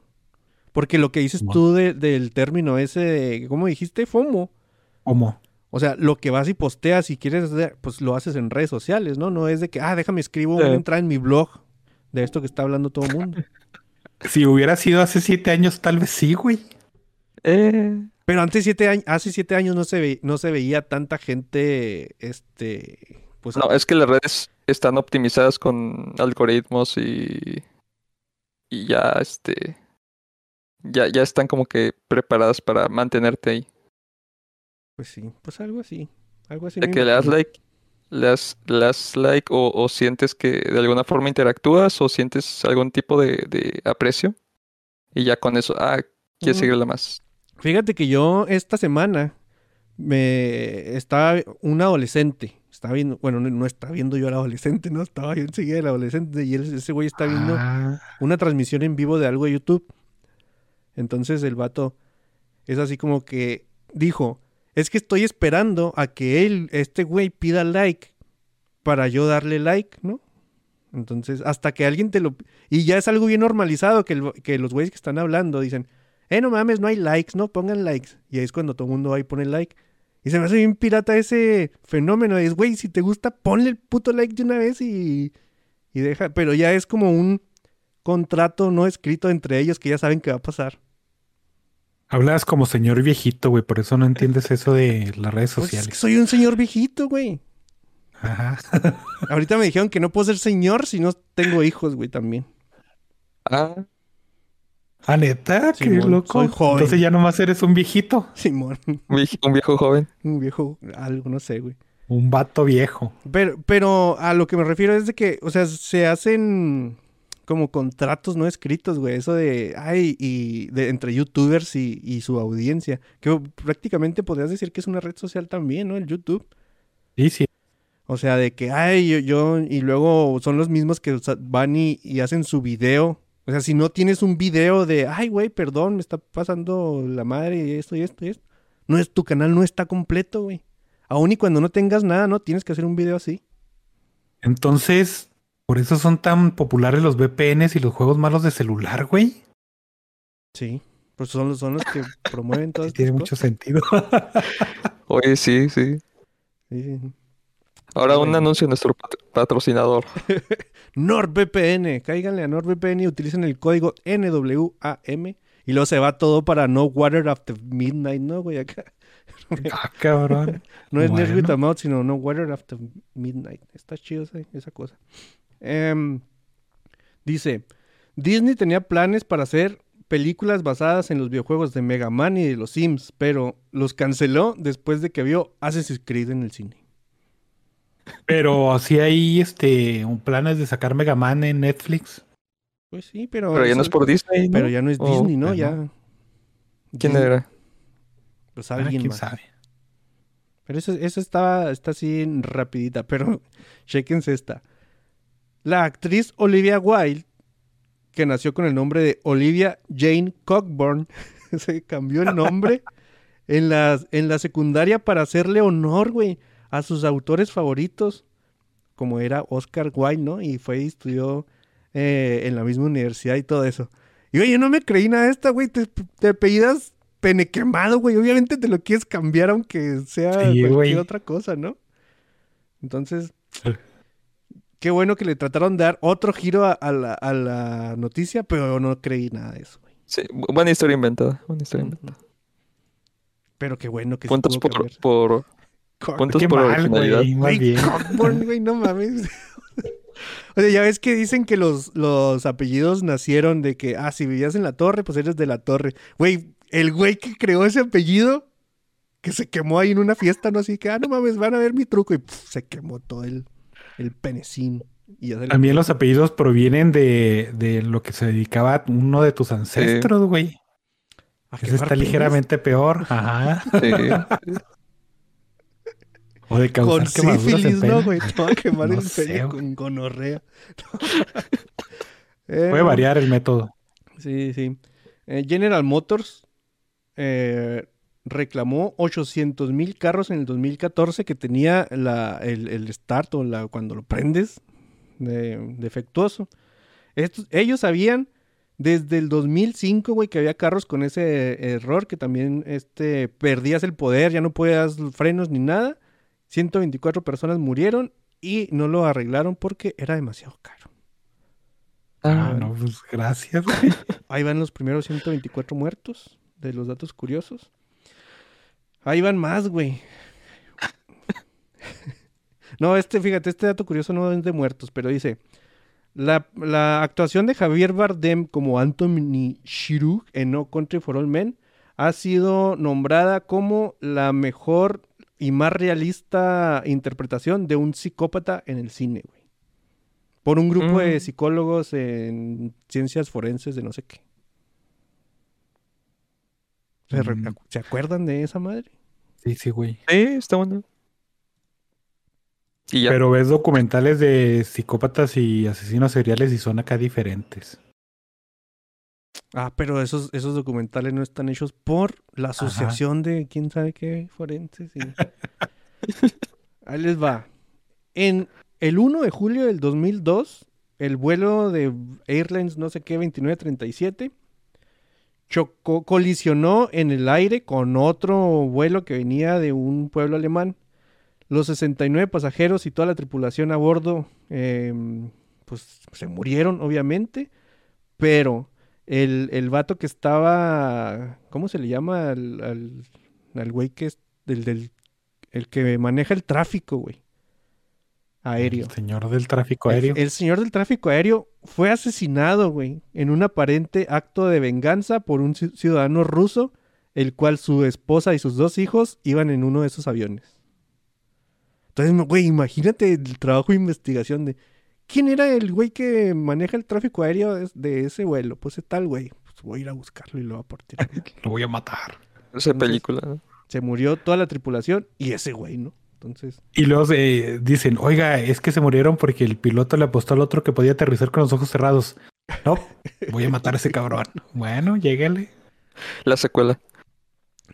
Porque lo que dices tú de- del término ese de, ¿cómo dijiste? FOMO. ¿Cómo? O sea, lo que vas y posteas y quieres hacer, pues lo haces en redes sociales, ¿no? No es de que, ah, déjame escribo Sí. una entrada en mi blog de esto que está hablando todo el mundo. Si hubiera sido hace siete años, tal vez sí, güey. Eh, Pero antes siete años, hace siete años no se, ve- no se veía tanta gente, este, pues... no, es que las redes están optimizadas con algoritmos y, y ya, este, ya, ya están como que preparadas para mantenerte ahí. Pues sí, pues algo así. Algo así. De que le das like, le das, le das like o, o sientes que de alguna forma interactúas o sientes algún tipo de, de aprecio y ya con eso, ah, quieres Ujú. seguirla más. Fíjate que yo esta semana me estaba un adolescente, estaba viendo, bueno, no, no estaba viendo yo al adolescente, no, estaba yo enseguida el adolescente y él- ese güey está viendo Ah, una transmisión en vivo de algo de YouTube. Entonces el vato es así como que dijo, es que estoy esperando a que él, este güey, pida like para yo darle like, ¿no? Entonces, hasta que alguien te lo... Y ya es algo bien normalizado que, los güeyes que están hablando dicen, eh, no mames, no hay likes, no, pongan likes. Y ahí es cuando todo el mundo va y pone like. Y se me hace bien pirata ese fenómeno. Es, güey, si te gusta, ponle el puto like de una vez y, y deja. Pero ya es como un contrato no escrito entre ellos que ya saben que va a pasar. Hablas como señor viejito, güey. Por eso no entiendes eso de las redes Pues es que sociales. soy un señor viejito, güey. Ajá. Ahorita me dijeron que no puedo ser señor si no tengo hijos, güey, también. Ah, Ah, neta, qué Simón, loco. soy joven. Entonces ya nomás eres un viejito, Simón, un viejo joven. un viejo, algo, no sé, güey. un vato viejo. Pero, pero a lo que me refiero es de que, o sea, se hacen como contratos no escritos, güey. Eso de, ay, y de, entre youtubers y, y su audiencia. Que prácticamente podrías decir que es una red social también, ¿no? El YouTube. Sí, sí. O sea, de que, ay, yo, yo- y luego son los mismos que van y, y hacen su video. O sea, si no tienes un video de, ay, güey, perdón, me está pasando la madre y esto y esto y esto. No es, tu canal no está completo, güey. Aún y cuando no tengas nada, ¿no? Tienes que hacer un video así. Entonces, por eso son tan populares los VPNs y los juegos malos de celular, güey. Sí. Pues son los, son los que promueven todas Sí, tiene mucho sentido. Oye, sí, sí. Sí, sí. Ahora un anuncio de nuestro pat- patrocinador. NordVPN. Cáiganle a NordVPN y utilicen el código NWAM. Y luego se va todo para No Water After Midnight, ¿no, güey? Acá. ah, cabrón. No es Bueno. Mouth, sino No Water After Midnight. Está chido esa, esa cosa. Em, dice, Disney tenía planes para hacer películas basadas en los videojuegos de Mega Man y de los Sims, pero los canceló después de que vio Assassin's Creed en el cine. Pero sí hay este un planes de sacar Mega Man en Netflix. Pues sí, pero... Pero ya no es por Disney, ¿no? Pero ya no es Oh, Disney, ¿no? Ya... no. ¿Quién Disney, era? Pues Ah, alguien quién más. sabe. Pero eso, eso está, está así rapidita, pero chéquense esta. La actriz Olivia Wilde, que nació con el nombre de Olivia Jane Cockburn, se cambió el nombre en la, en la secundaria para hacerle honor, güey, a sus autores favoritos, como era Oscar Wilde, ¿no? Y fue y estudió eh, en la misma universidad y todo eso. Y oye, yo no me creí nada de esta, güey. Te, te apellidas pene quemado, güey. Obviamente te lo quieres cambiar aunque sea Sí, cualquier güey. otra cosa, ¿no? Entonces. qué bueno que le trataron de dar otro giro a, a la, a la noticia, pero no creí nada de eso, güey. Sí, bu- buena historia inventada. Buena historia inventada. Pero qué bueno que se Puntos por, por Cock- puntos Qué por mal, originalidad. güey. Más Güey, bien. Cockburn, güey, no mames. O sea, ya ves que dicen que los, los apellidos nacieron de que, ah, si vivías en la torre, pues eres de la torre. Güey, el güey que creó ese apellido, que se quemó ahí en una fiesta, ¿no? Así que, ah, no mames, van a ver mi truco. Y puf, se quemó todo el, el penecín. Y También los apellidos provienen de, de lo que se dedicaba uno de tus ancestros, güey. ¿A Ese quemar está ligeramente peor. Ajá. Sí. O de causar Con quemaduras en sífilis, ¿no, güey? Te va a quemar No el sé, con gonorrea. Eh, Puede variar el método. Sí, sí. Eh, General Motors eh, reclamó 800 mil carros en el 2014 que tenía la, el, el start o la, cuando lo prendes de- defectuoso. Estos- ellos sabían desde el 2005, güey, que había carros con ese error que también este, perdías el poder, ya no podías frenos ni nada. 124 personas murieron y no lo arreglaron porque era demasiado caro. Ah, no, pues gracias. Ahí van los primeros 124 muertos de los datos curiosos. Ahí van más, güey. no, este, fíjate, este dato curioso no es de muertos, pero dice, la, la actuación de Javier Bardem como Anthony Shiruk en No Country for All Men ha sido nombrada como la mejor y más realista interpretación de un psicópata en el cine, güey. Por un grupo de Mm. psicólogos en ciencias forenses de no sé qué. ¿Se, re- Mm. ¿se acuerdan de esa madre? Sí, sí, güey. Sí, está bueno. Y ya. Pero ves documentales de psicópatas y asesinos seriales y son acá diferentes. Ah, pero esos, esos documentales no están hechos por la asociación de quién sabe qué forenses. y- Ahí les va. En el 1 de julio del 2002, el vuelo de Airlines no sé qué 2937 chocó, colisionó en el aire con otro vuelo que venía de un pueblo alemán. Los 69 pasajeros y toda la tripulación a bordo, em, pues se murieron, obviamente, pero el, el vato que estaba, ¿cómo se le llama al, al, al güey que es del, del, el que maneja el tráfico, güey? Aéreo. El señor del tráfico aéreo. El, señor del tráfico aéreo fue asesinado, güey, en un aparente acto de venganza por un ci- ciudadano ruso, el cual su esposa y sus dos hijos iban en uno de esos aviones. Entonces, güey, imagínate el trabajo de investigación de quién era el güey que maneja el tráfico aéreo de, de ese vuelo. Pues es tal güey. Pues voy a ir a buscarlo y lo voy a partir. Lo voy a matar. Esa película. ¿no? Se murió toda la tripulación y ese güey, ¿no? Entonces, Y luego dicen, oiga, es que se murieron porque el piloto le apostó al otro que podía aterrizar con los ojos cerrados. No, voy a matar a ese cabrón. Bueno, lléguele. La secuela.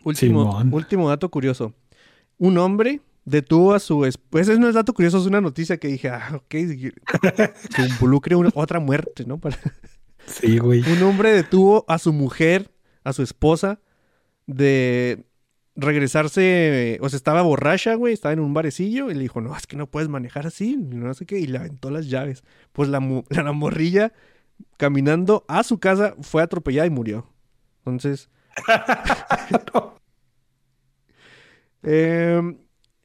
Último, Simón. último dato curioso. Un hombre detuvo a su esposa. Ese no es dato curioso, es una noticia que dije, ah, ok, que involucre una- otra muerte, ¿no? Para- Sí, güey. Un hombre detuvo a su mujer, a su esposa, de regresarse, o sea, estaba borracha, güey, estaba en un barecillo y le dijo, no, es que no puedes manejar así, no sé qué, y le aventó las llaves. Pues la, mu- la morrilla, caminando a su casa, fue atropellada y murió. Entonces, Em,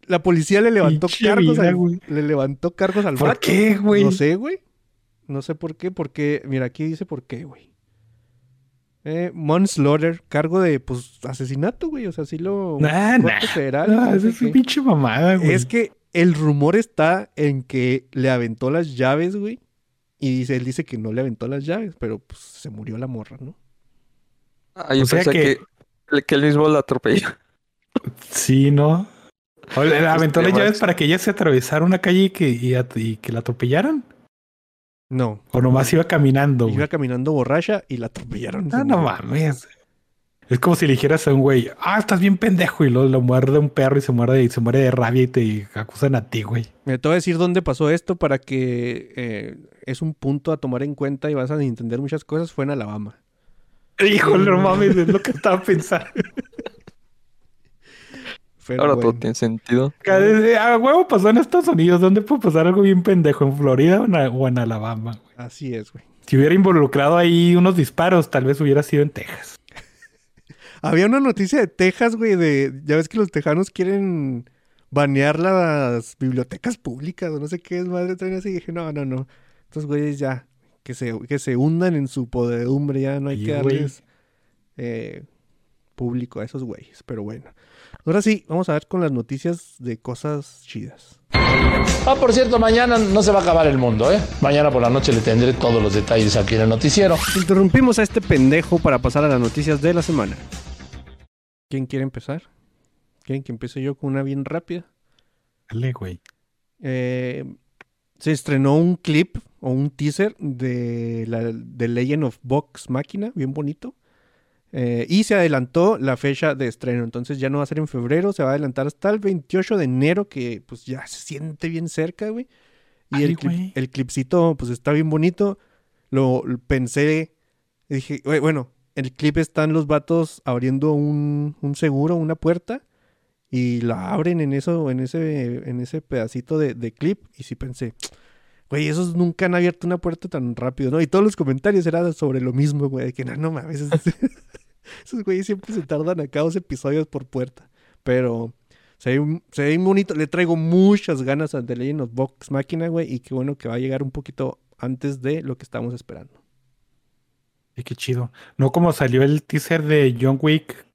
la policía le levantó cargos vida, al, güey. le levantó cargos al ¿Por vato. qué, güey? No sé, güey. No sé por qué, porque mira, aquí dice por qué, güey. Eh, manslaughter, cargo de pues asesinato, güey, o sea, sí lo Nah, nah. federal, Ah, esa sé es pinche mamada, güey. Es que el rumor está en que le aventó las llaves, güey. Y dice, él dice que no le aventó las llaves, pero pues se murió la morra, ¿no? Ah, yo O sea pensé que- que... que él mismo la atropelló. Sí, ¿no? O le aventó Este, las llaves para que ella se atravesara una calle y que, y, at- y que la atropellaran. No. O nomás iba caminando, güey. Iba caminando borracha y la atropellaron. Ah, no mames. Es como si le dijeras a un güey, ah, estás bien pendejo, y luego lo muerde un perro y se muerde, y se muere de rabia y te acusan a ti, güey. Me te voy a decir dónde pasó esto para que eh, es un punto a tomar en cuenta y vas a entender muchas cosas. Fue en Alabama. Híjole, no mames, es lo que estaba pensando. Pero Ahora todo tiene sentido. A huevo pasó en Estados Unidos. ¿Dónde puede pasar algo bien pendejo? ¿En Florida o en, o en Alabama? güey? Así es, güey. Si hubiera involucrado ahí unos disparos, tal vez hubiera sido en Texas. Había una noticia de Texas, güey, de... Ya ves que los tejanos quieren banear las bibliotecas públicas o no sé qué es, madre. También así dije, no, no, no. Estos güeyes ya, que se, que se hundan en su podredumbre, ya no hay que darles eh, público a esos güeyes. Pero bueno. Ahora sí, vamos a ver con las noticias de cosas chidas. Ah, por cierto, mañana no se va a acabar el mundo, ¿eh? Mañana por la noche le tendré todos los detalles aquí en el noticiero. Interrumpimos a este pendejo para pasar a las noticias de la semana. ¿Quién quiere empezar? ¿Quieren que empiece yo con una bien rápida? Dale, güey. Eh, se estrenó un clip o un teaser de la de Legend of Vox Máquina, bien bonito. Eh, y se adelantó la fecha de estreno. Entonces ya no va a ser en febrero, se va a adelantar hasta el 28 de enero, que pues ya se siente bien cerca, güey. Y Ay, el, clip- el clipcito pues está bien bonito. Lo, lo pensé, dije, "Güey, bueno, el clip están los vatos abriendo un, un seguro, una puerta. Y la abren en eso, en ese, en ese pedacito de, de clip. Y sí pensé, güey, esos nunca han abierto una puerta tan rápido, ¿no? Y todos los comentarios eran sobre lo mismo, güey. Que no, no mames. esos- güeyes siempre se tardan acá dos episodios por puerta. Pero se ve, un- se ve bonito. Le traigo muchas ganas a The Legend of Vox Máquina, güey. Y qué bueno que va a llegar un poquito antes de lo que estamos esperando. Sí, qué chido. No como salió el teaser de John Wick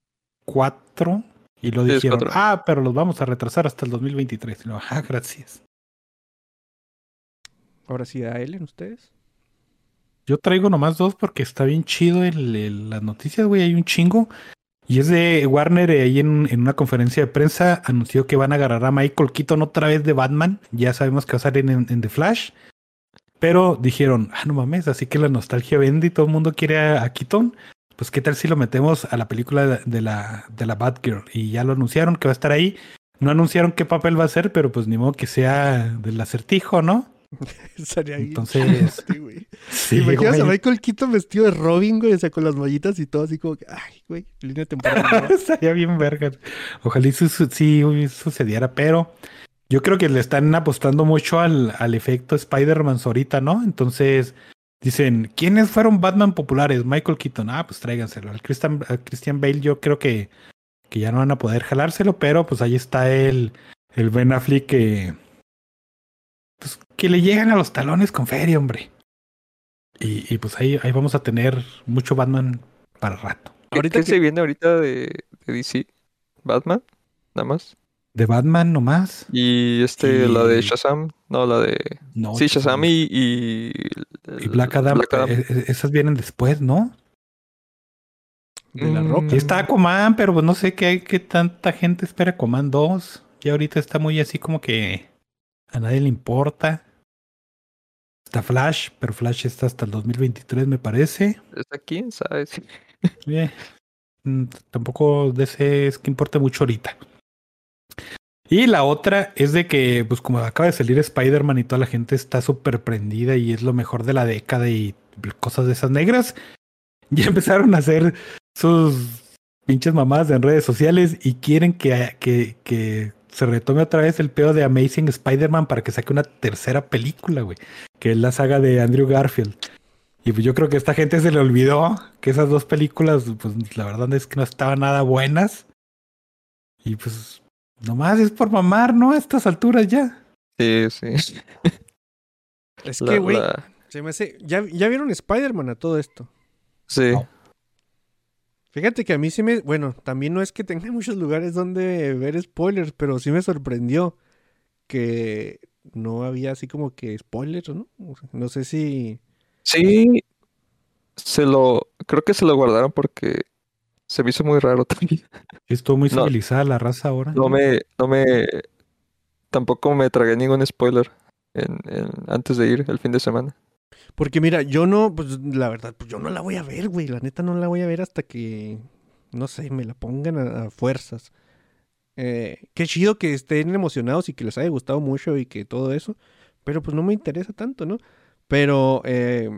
4 y lo Sí, dijeron, ah, pero los vamos a retrasar hasta el 2023. Y no, ah, gracias. Ahora sí, a Ellen, ¿ustedes? Yo traigo nomás dos porque está bien chido el, las noticias, güey. Hay un chingo. Y es de Warner eh, ahí en, en una conferencia de prensa anunció que van a agarrar a Michael Keaton otra vez de Batman. Ya sabemos que va a salir en, The Flash. Pero dijeron, ah, no mames, así que la nostalgia vende y todo el mundo quiere a, Keaton. Pues qué tal si lo metemos a la película de, de la, de la Batgirl. Y ya lo anunciaron que va a estar ahí. No anunciaron qué papel va a ser, pero pues ni modo que sea del acertijo, ¿no? Estaría bien Entonces, güey. sí, ¿Te imaginas a. Michael Keaton vestido de Robin, güey? O sea, con las mallitas y todo así como que, ay, güey, línea temporal. Estaría bien verga. Ojalá y su- su- sí sucediera, pero yo creo que le están apostando mucho al, al efecto Spider-Man ahorita, ¿no? Entonces dicen, ¿quiénes fueron Batman populares? Michael Keaton. Ah, pues tráiganselo. Al Christian, al Christian Bale yo creo que, que ya no van a poder jalárselo, pero pues ahí está el, el Ben Affleck que... Pues que le llegan a los talones con feria, hombre. Y, y pues ahí, ahí vamos a tener mucho Batman para rato. ¿Qué, Ahorita qué que- se viene ahorita de, de DC? ¿Batman? Nada más. De Batman nomás. Y este, Y- la de Shazam. No, la de. No, sí, Shazam y. Y, Y Black Adam, Black Adam. eh, eh, esas vienen después, ¿no? De la Mm. roca. Está Aquaman, pero pues no sé qué, qué tanta gente espera Aquaman 2. Y ahorita está muy así como que a nadie le importa. Está Flash, pero Flash está hasta el 2023 me parece. ¿Está quién sabe? Eh, mm, tampoco ese es que importa mucho ahorita. Y la otra es de que, pues como acaba de salir Spider-Man y toda la gente está súper prendida y es lo mejor de la década y cosas de esas negras, ya empezaron a hacer sus pinches mamadas en redes sociales y quieren que, que, que se retome otra vez el pedo de Amazing Spider-Man para que saque una tercera película, güey, que es la saga de Andrew Garfield. Y pues yo creo que a esta gente se le olvidó que esas dos películas, pues la verdad es que no estaban nada buenas. Y pues nomás es por mamar, ¿no? A estas alturas ya. Sí, sí. Es que, güey, la- se me hace... ¿Ya, ¿Ya vieron Spider-Man a todo esto? sí. No. Fíjate que a mí sí me... Bueno, también no es que tenga muchos lugares donde ver spoilers, pero sí me sorprendió que no había así como que spoilers, ¿no? O sea, no sé si... Sí. Se lo. Creo que se lo guardaron porque se me hizo muy raro también. Estuvo muy No. civilizada la raza ahora. No me. No me. Tampoco me tragué ningún spoiler en, en- antes de ir el fin de semana. Porque mira, yo no, pues la verdad, pues yo no la voy a ver, güey. La neta no la voy a ver hasta que no sé, me la pongan a, fuerzas. Eh, qué chido que estén emocionados y que les haya gustado mucho y que todo eso, pero pues no me interesa tanto, ¿no? Pero, eh,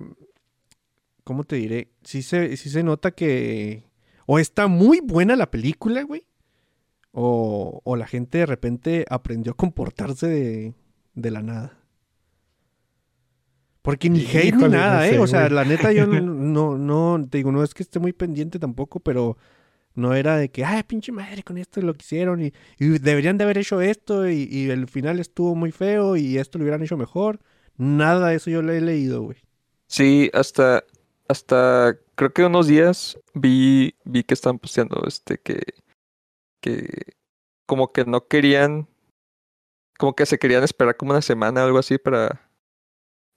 ¿cómo te diré? Sí se, sí se nota que o está muy buena la película, güey, o, o la gente de repente aprendió a comportarse de, de la nada. Porque ni hate ni nada, no ¿eh? sé, O sea, güey. la neta yo no, no, no, te digo, no es que esté muy pendiente tampoco, pero no era de que, ay, pinche madre, con esto lo que hicieron y, y deberían de haber hecho esto y, y el final estuvo muy feo y esto lo hubieran hecho mejor. Nada de eso yo le he leído, güey. Sí, hasta, hasta creo que unos días vi, vi que estaban posteando este que, que como que no querían, como que se querían esperar como una semana o algo así para,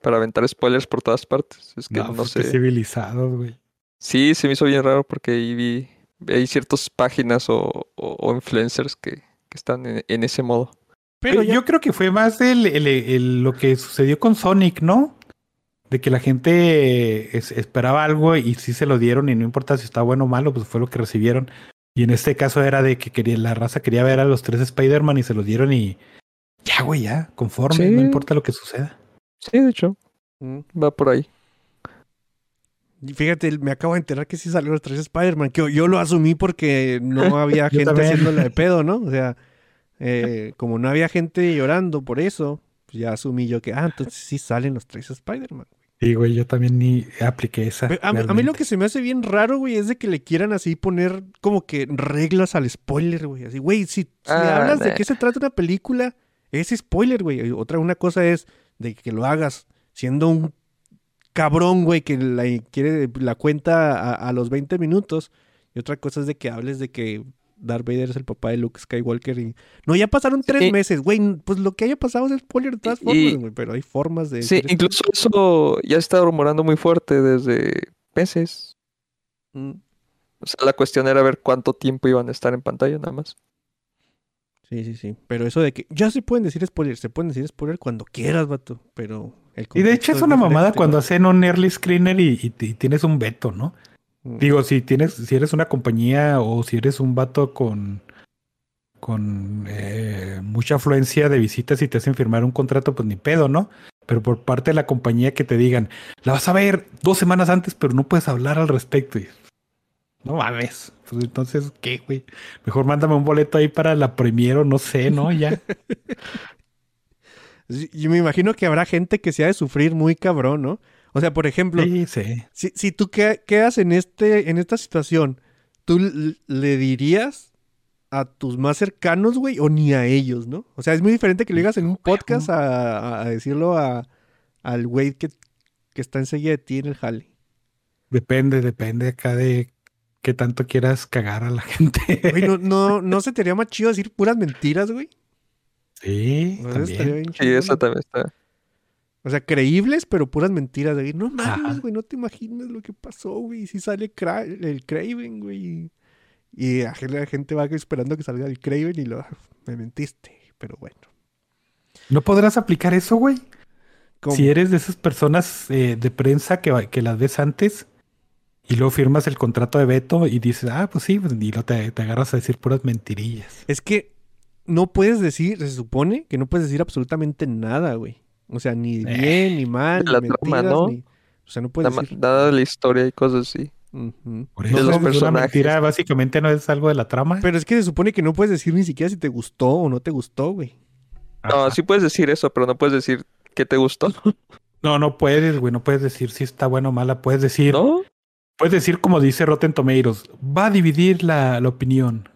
para aventar spoilers por todas partes. Es que No, no, pues, sé. civilizados, güey. Sí, se me hizo bien raro porque ahí vi, hay ciertas páginas o, o- o influencers que, que están en, en ese modo. Pero ya- Yo creo que fue más el, el- el- lo que sucedió con Sonic, ¿no? De que la gente es- esperaba algo y sí se lo dieron y no importa si está bueno o malo, pues fue lo que recibieron. Y en este caso era de que quería, la raza quería ver a los tres Spider-Man y se los dieron y ya, güey, ya, conforme, Sí. no importa lo que suceda. Sí, de hecho, Mm. va por ahí. Y Fíjate, me acabo de enterar que sí salieron los tres Spider-Man, que yo, yo lo asumí porque no había gente también. haciéndola de pedo, ¿no? O sea, eh, como no había gente llorando por eso, pues ya asumí yo que, ah, entonces sí salen los tres Spider-Man. Sí, güey, yo también ni apliqué esa. A, a mí lo que se me hace bien raro, güey, es de que le quieran así poner como que reglas al spoiler, güey. Así, güey, si, si Ah, hablas de qué se trata una película, es spoiler, güey. Otra una cosa es de que lo hagas siendo un cabrón, güey, que la quiere la cuenta a, a los 20 minutos. Y otra cosa es de que hables de que Darth Vader es el papá de Luke Skywalker y... No, ya pasaron tres Sí. meses, güey. Pues lo que haya pasado es spoiler de todas formas, güey. Pero hay formas de... Sí, incluso eso ya está rumorando muy fuerte desde meses. Mm. O sea, la cuestión era ver cuánto tiempo iban a estar en pantalla nada más. Sí, sí, sí. Pero eso de que ya se pueden decir spoiler, se pueden decir spoiler cuando quieras, vato. Pero el Y de hecho es una mamada diferente, cuando hacen un early screener y, y- y tienes un veto, ¿no? Mm. Digo, si tienes, si eres una compañía o si eres un vato con con eh, mucha afluencia de visitas y te hacen firmar un contrato, pues ni pedo, ¿no? Pero por parte de la compañía que te digan, la vas a ver dos semanas antes, pero no puedes hablar al respecto. Y, no mames. Pues entonces, ¿qué, güey? Mejor mándame un boleto ahí para la premier o no sé, ¿no? Ya. Yo me imagino que habrá gente que se ha de sufrir muy cabrón, ¿no? O sea, por ejemplo, Sí, sí. si, si tú que- quedas en, este, en esta situación, ¿tú le dirías a tus más cercanos, güey, o ni a ellos, ¿no? O sea, es muy diferente que lo digas en un podcast a decirlo a, al güey que, que está enseguida de ti en el jale. Depende, depende acá de qué tanto quieras cagar a la gente. Güey, ¿no, no, ¿no se te haría más chido decir puras mentiras, güey? Sí, también. bien Sí, eso también está. O sea, creíbles, pero puras mentiras. De, no mames, güey, no te imaginas lo que pasó, güey. Si sale Cra- el Craven, güey. Y la gen- la gente va esperando que salga el Craven y lo... Me mentiste, pero bueno. ¿No podrás aplicar eso, güey? ¿Cómo? Si eres de esas personas eh, de prensa que, que las ves antes y luego firmas el contrato de veto y dices, ah, pues sí, pues, y luego te, te agarras a decir puras mentirillas. Es que no puedes decir, se supone que no puedes decir absolutamente nada, güey. O sea, ni Eh, bien, ni mal, ni la trama, mentiras, ¿no? ni... O sea, no puedes decir... nada de la historia y cosas así. Por De eso los una personajes. mentira básicamente no es algo de la trama. Pero es que se supone que no puedes decir ni siquiera si te gustó o no te gustó, güey. No, Ajá. sí puedes decir eso, pero no puedes decir que te gustó. No, no puedes, güey, no puedes decir si está bueno o mala, puedes decir, ¿No? Puedes decir como dice Rotten Tomatoes, va a dividir la, la opinión.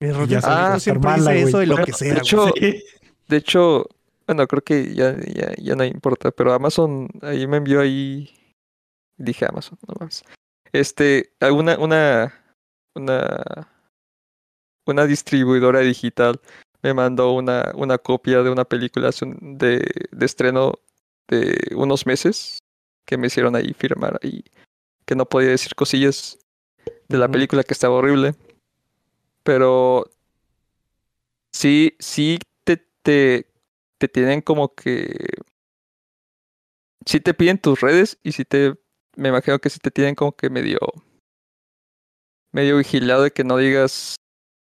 Ya Rotten sabe que va a Tomatoes estar siempre mala, dice eso de lo Bueno, que sea, güey. hecho, Sí. De hecho, bueno, creo que ya, ya, ya no importa, pero Amazon ahí me envió ahí. Dije Amazon, no mames. Este, alguna, una, una, una distribuidora digital me mandó una, una copia de una película de, de estreno de unos meses que me hicieron ahí firmar ahí que no podía decir cosillas de la película que estaba horrible. Pero sí, sí te, te, te tienen como que. Sí te piden tus redes y sí te. Me imagino que sí te tienen como que medio. medio vigilado de que no digas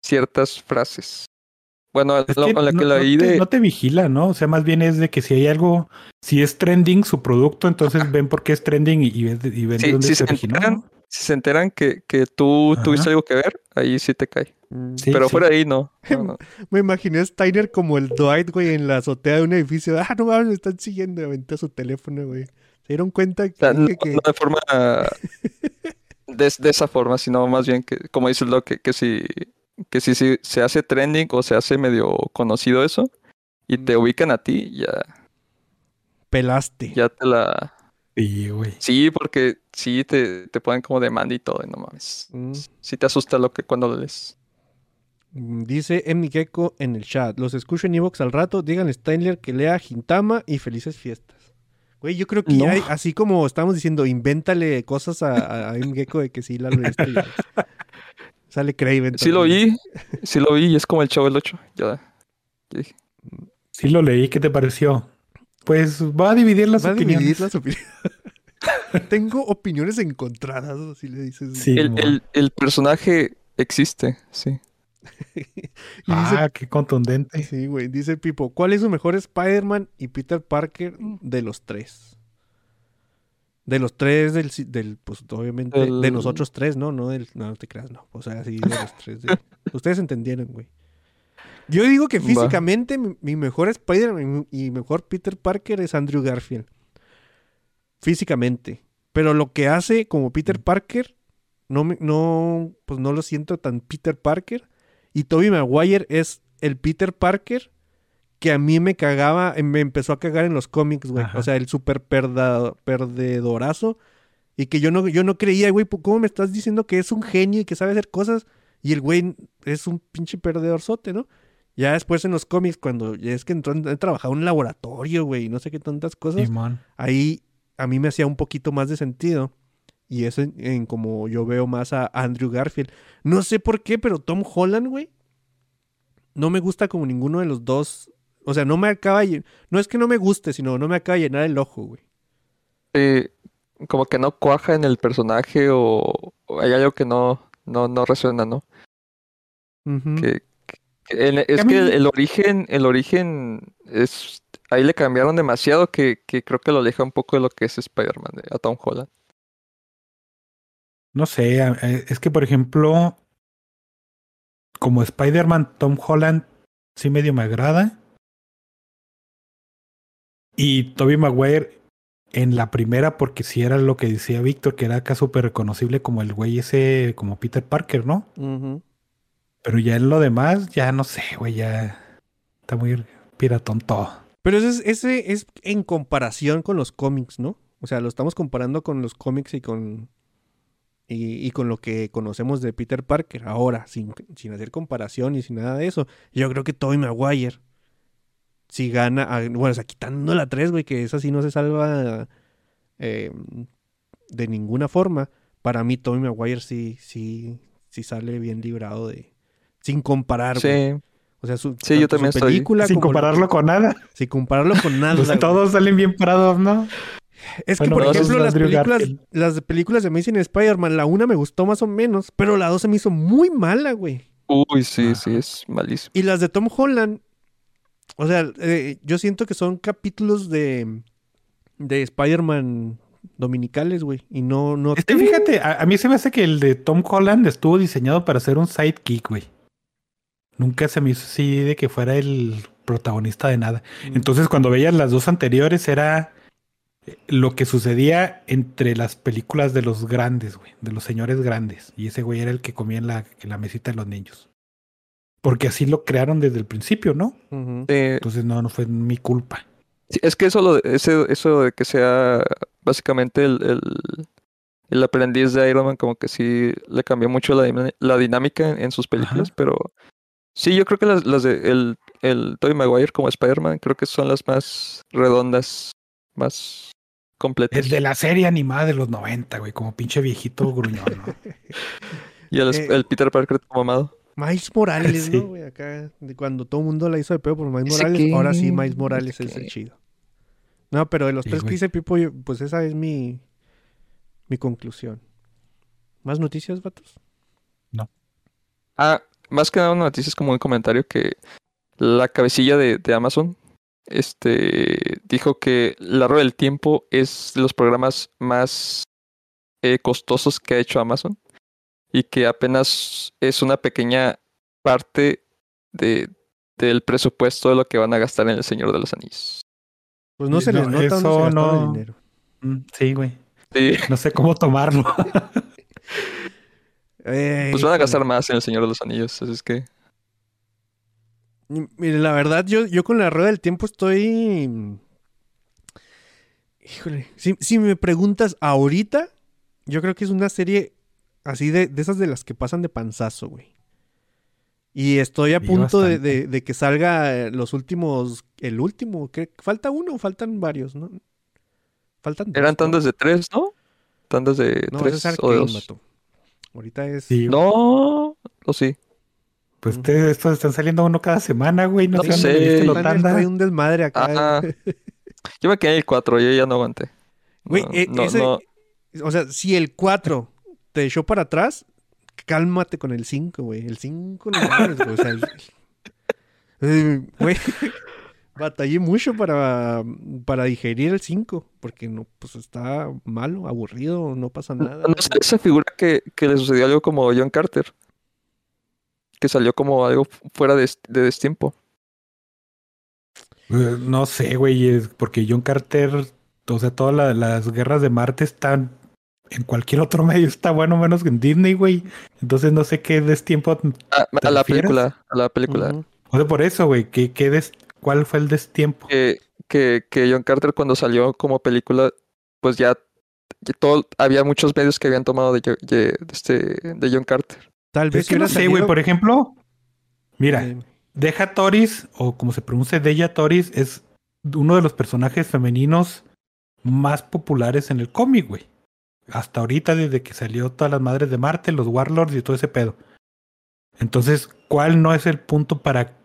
ciertas frases. Bueno, Es lo- que con la no, que la no te, de... no te vigila, ¿no? O sea, más bien es de que si hay algo, si es trending su producto, entonces ven por qué es trending y, y ven, y ven de Sí, dónde si se se originó. enteran, ¿no? si se enteran que, que tú Ajá. tuviste algo que ver, ahí sí te cae. Mm. Sí, Pero sí. fuera de ahí no. no, no. Me imaginé a Steiner como el Dwight, güey, en la azotea de un edificio. Ah, no mames, me están siguiendo. Aventé su teléfono, güey. Se dieron cuenta que O sea, no, que... no de forma de, de esa forma, sino más bien que, como dices lo que, que si que si, si se hace trending o se hace medio conocido eso y te ubican a ti, ya, Pelaste. ya te la Sí, güey. sí, porque sí te, te ponen como demanda y todo, y no mames. Mm. Sí te asusta lo que cuando lo lees. Mm, Dice Emi Gecko en el chat. Los escucho en Evox al rato. Díganle a Steiner que lea Gintama y felices fiestas. Güey, yo creo que ya No. hay- así como estamos diciendo, invéntale cosas a, a Emi Gecko de que sí la leíste. Sale Craven. Sí lo vi, sí lo vi y es como el chavo del 8. Ya, ya dije. Sí lo leí, ¿qué te pareció? Pues va a dividir las Va a opiniones. dividir las opiniones. Tengo opiniones encontradas, así le dices. Sí. El, el, el personaje existe, sí. Y dice Ah, qué contundente. Sí, güey. Dice Pipo, ¿cuál es su mejor Spider-Man y Peter Parker de los tres? De los tres del, del pues obviamente, de nosotros tres, ¿no? No, del, no, no te creas, no. O sea, sí, de los tres. de- Ustedes entendieron, güey. Yo digo que físicamente mi, mi mejor Spider-Man y mejor Peter Parker es Andrew Garfield. Físicamente. Pero lo que hace como Peter Parker, no, no, pues no lo siento tan Peter Parker. Y Tobey Maguire es el Peter Parker que a mí me cagaba, eh, me empezó a cagar en los cómics, güey. Ajá. O sea, el super perda- perdedorazo. Y que yo no, yo no creía, güey, ¿por ¿cómo me estás diciendo que es un genio y que sabe hacer cosas? Y el güey es un pinche perdedorzote, ¿no? Ya después en los cómics, cuando ya es que entró, he trabajado en un laboratorio, güey, y no sé qué tantas cosas Simón. ahí a mí me hacía un poquito más de sentido. Y eso en, en como yo veo más a Andrew Garfield. No sé por qué, pero Tom Holland, güey, no me gusta como ninguno de los dos. O sea, no me acaba No es que no me guste, sino no me acaba de llenar el ojo, güey. Sí, como que no cuaja en el personaje o, o hay algo que no, no, no resuena, ¿no? Ujú. Que, que- el- es que el, el origen, el origen es, ahí le cambiaron demasiado que, que creo que lo aleja un poco de lo que es Spider-Man, de- a Tom Holland. No sé, es que por ejemplo, como Spider-Man, Tom Holland sí medio me agrada. Y Tobey Maguire en la primera, porque sí era lo que decía Víctor, que era acá súper reconocible como el güey ese, como Peter Parker, ¿no? Pero ya en lo demás, ya no sé, güey, ya está muy piratón todo. Pero ese es, ese es en comparación con los cómics, ¿no? O sea, lo estamos comparando con los cómics y con. Y, y con lo que conocemos de Peter Parker. Ahora, sin, sin hacer comparación y sin nada de eso. Yo creo que Tobey Maguire. Si gana. a- bueno, o sea, quitando la 3, güey, que esa sí no se salva eh, de ninguna forma. Para mí, Tobey Maguire sí, sí, sí sale bien librado de. Sin comparar, güey. Sí, O sea, su, Sí, yo tanto su también estoy- película Sin la- compararlo con nada. sin compararlo con nada. Pues todos salen bien parados, ¿no? Es que, Bueno, por ejemplo, las películas, las películas de Amazing Spider-Man, la una me gustó más o menos, pero la dos se me hizo muy mala, güey. uy, sí, Ajá. sí, es malísimo. Y las de Tom Holland, o sea, eh, yo siento que son capítulos de, de Spider-Man dominicales, güey. Y no, no. Este, fíjate, a, a mí se me hace que el de Tom Holland estuvo diseñado para ser un sidekick, güey. Nunca se me hizo así de que fuera el protagonista de nada. Mm. Entonces, cuando veías las dos anteriores, era eh, lo que sucedía entre las películas de los grandes, güey, de los señores grandes. Y ese güey era el que comía en la, en la mesita de los niños. Porque así lo crearon desde el principio, ¿no? Eh, Entonces, no, no fue mi culpa. sí, es que eso, lo de, ese, eso de que sea básicamente el, el, el aprendiz de Iron Man, como que sí le cambió mucho la, dinámica en, en sus películas, pero sí, yo creo que las, las de el, el Tobey Maguire como Spider-Man, creo que son las más redondas, más completas. Es de la serie animada de los 90, güey, como pinche viejito gruñón, ¿no? Y el, Eh, el Peter Parker como amado. Miles Morales, Sí. ¿no, güey? Acá, de cuando todo el mundo la hizo de pedo por Miles ¿Ese Morales, ahora sí Miles Morales ¿Ese es el chido. No, pero de los Sí, tres que dice Pipo, yo- pues esa es mi, mi conclusión. ¿Más noticias, vatos? Ah, más que nada una noticia es como un comentario que la cabecilla de, de Amazon este, dijo que La Rueda del Tiempo es de los programas más eh, costosos que ha hecho Amazon y que apenas es una pequeña parte de, del presupuesto de lo que van a gastar en El Señor de los Anillos. Pues no se No, les nota eso no- dinero. Mm, Sí, güey. Sí, No sé cómo tomarlo. Pues van a gastar más en El Señor de los Anillos, así es que... Mire, la verdad, yo, yo con la rueda del tiempo estoy. Híjole. Si, si me preguntas ahorita, yo creo que es una serie así de, de esas de las que pasan de panzazo, güey. Y estoy a punto de, de- de que salga eh, los últimos. El último. ¿qué? ¿Falta uno o faltan varios? ¿no? Faltan dos, Eran ¿no? tandas de tres, ¿no? Tandas de No, tres es o dos. vato. Ahorita es. Sí, No, o sí. Pues ustedes estos están saliendo uno cada semana, güey. No, No sé lo tanda. trae un desmadre acá. Ajá. Yo me quedé en el 4, yo ya no aguanté. Güey, No, e- no, ese- no. O sea, si el 4 te echó para atrás, cálmate con el 5, güey. El 5 no mames, güey. O sea, el- Eh, güey, batallé mucho para, para digerir el 5, porque no, pues está malo, aburrido, no pasa nada. No sé, esa figura que, que le sucedió algo como John Carter. Que salió como algo fuera de, de destiempo. Eh, No sé, güey, porque John Carter, o sea, todas la- las guerras de Marte están en cualquier otro medio, está bueno menos que en Disney, güey. Entonces no sé qué destiempo. Ah, ¿Te a la película, a la película. O sea, por eso, güey, ¿qué, qué des- ¿cuál fue el destiempo? que, que, que John Carter cuando salió como película, pues ya, ya todo, había muchos medios que habían tomado de, de, de este, de John Carter. Tal vez Es que no sé, güey, por ejemplo, mira, Eh, Deja Toris, o como se pronuncia Deja Toris, es uno de los personajes femeninos más populares en el cómic, güey. Hasta ahorita, desde que salió todas las madres de Marte, los Warlords y todo ese pedo. Entonces, ¿cuál no es el punto para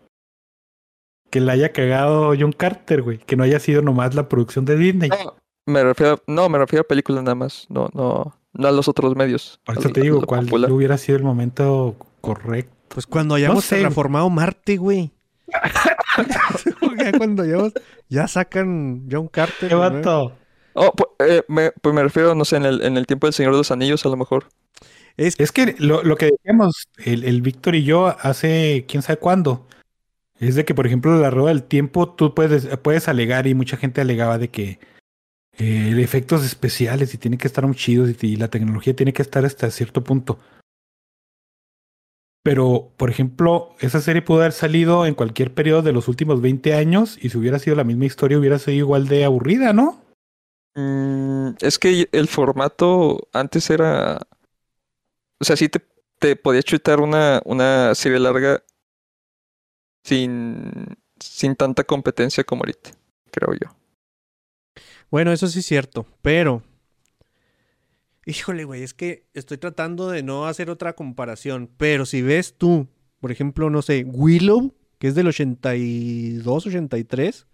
que la haya cagado John Carter, güey? Que no haya sido nomás la producción de Disney. No, me refiero, a- no, me refiero a películas nada más, no, no, no a los otros medios. Por eso te digo, ¿cuál popular. hubiera sido el momento correcto? Pues cuando hayamos sé. reformado Marte, güey. ya cuando hayamos, ya sacan John Carter. ¡Qué ¿no? vato! Oh, pu- eh, me, pues me refiero, no sé, en el, en el tiempo del Señor de los Anillos, a lo mejor. Es Es que lo, lo que decíamos, el, el Víctor y yo hace quién sabe cuándo, es de que, por ejemplo, la rueda del tiempo, tú puedes, puedes alegar, y mucha gente alegaba de que eh, efectos especiales y tienen que estar muy chidos y, y la tecnología tiene que estar hasta cierto punto. Pero, por ejemplo, esa serie pudo haber salido en cualquier periodo de los últimos 20 años y si hubiera sido la misma historia hubiera sido igual de aburrida, ¿no? Mm, es que el formato antes era. O sea, sí te, te podía chutar una, una serie larga sin, sin tanta competencia como ahorita, creo yo. Bueno, eso sí es cierto, pero... Híjole, güey, es que estoy tratando de no hacer otra comparación, pero si ves tú, por ejemplo, no sé, Willow, que es del 82, 83,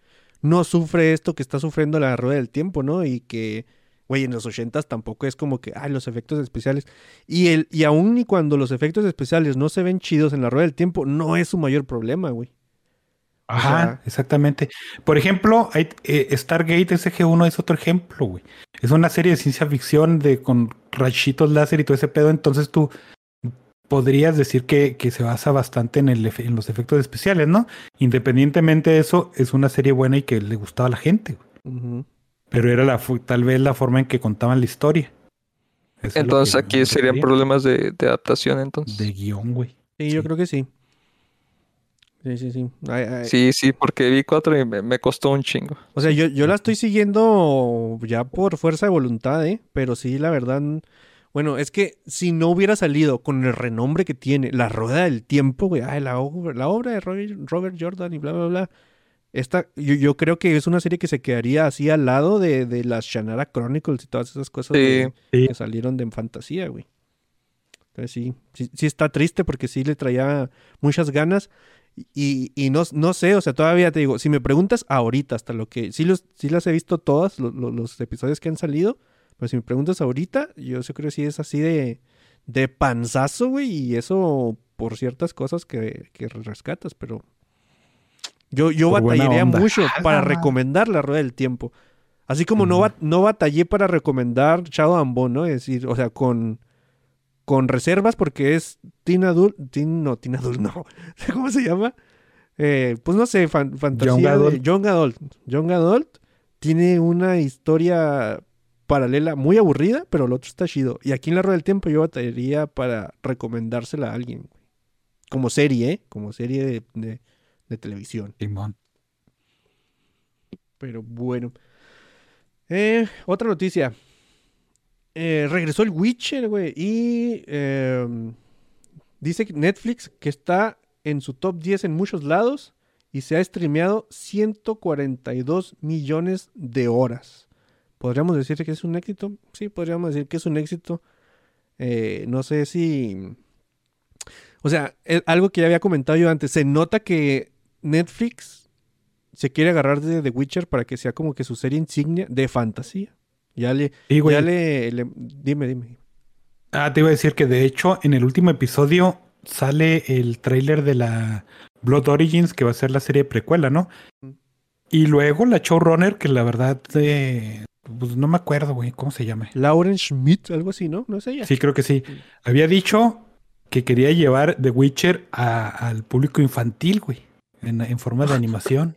no sufre esto que está sufriendo la rueda del tiempo, ¿no? Y que, güey, en los 80 tampoco es como que, ay, los efectos especiales. Y, el, y aún y cuando los efectos especiales no se ven chidos en la rueda del tiempo, no es su mayor problema, güey. Ajá, sea- exactamente. Por ejemplo, hay, eh, Stargate SG-1 es otro ejemplo, güey. Es una serie de ciencia ficción de con rayitos láser y todo ese pedo. Entonces tú podrías decir que, que se basa bastante en, el, en los efectos especiales, ¿no? Independientemente de eso, es una serie buena y que le gustaba a la gente. güey. Ujú. Pero era la tal vez la forma en que contaban la historia. Eso Entonces aquí serían problemas de, de adaptación, entonces. de guion, güey. Sí, yo Sí. creo que sí. Sí, sí, sí. Ay, ay, Sí, sí, porque vi cuatro y me, me costó un chingo. O sea, yo, yo la estoy siguiendo ya por fuerza de voluntad, ¿eh? Pero sí, la verdad. Bueno, es que si no hubiera salido con el renombre que tiene, la rueda del tiempo, güey, ay, la, obra- la obra de Robert, Robert Jordan y bla, bla, bla. Esta, yo, yo creo que es una serie que se quedaría así al lado de, de las Shannara Chronicles y todas esas cosas Sí. de- Sí. que salieron de fantasía, güey. Entonces sí, sí, sí está triste porque sí le traía muchas ganas. Y, y no, no sé, o sea, todavía te digo, si me preguntas ahorita, hasta lo que sí, los, sí las he visto todas, lo- lo- los episodios que han salido, pero si me preguntas ahorita, yo sí creo que sí es así de, de panzazo, güey, y eso por ciertas cosas que, que rescatas, pero yo, yo Por batallaría mucho Ah, para recomendar la rueda del tiempo. Así como no, bat- no batallé para recomendar Shadow and Bone, ¿no? Es decir, o sea, con, con reservas porque es teen adult, teen, no, teen adult, no. ¿Cómo se llama? Eh, pues no sé, fan- fantasía Young de adult. Young Adult. Young Adult tiene una historia paralela muy aburrida, pero el otro está chido. Y aquí en la rueda del tiempo yo batallaría para recomendársela a alguien. güey. Como serie, ¿eh? Como serie de, de- de televisión. Simón. Pero bueno. Eh, otra noticia. Eh, regresó el Witcher, güey. Y eh, dice que Netflix que está en su top 10 en muchos lados. Y se ha streameado 142 millones de horas. ¿Podríamos decir que es un éxito? Sí, podríamos decir que es un éxito. Eh, no sé si... O sea, es algo que ya había comentado yo antes. Se nota que Netflix se quiere agarrar de The Witcher para que sea como que su serie insignia de fantasía. Ya le, Sí, ya le, le- dime, dime. Ah, te iba a decir que de hecho en el último episodio sale el tráiler de la Blood Origins, que va a ser la serie precuela, ¿no? Y luego la showrunner, que la verdad, eh, pues no me acuerdo, güey, ¿cómo se llama? Lauren Schmidt, algo así, ¿no? No es ella. Sí, creo que sí. Había dicho que quería llevar The Witcher a- al público infantil, güey, en, en forma de animación.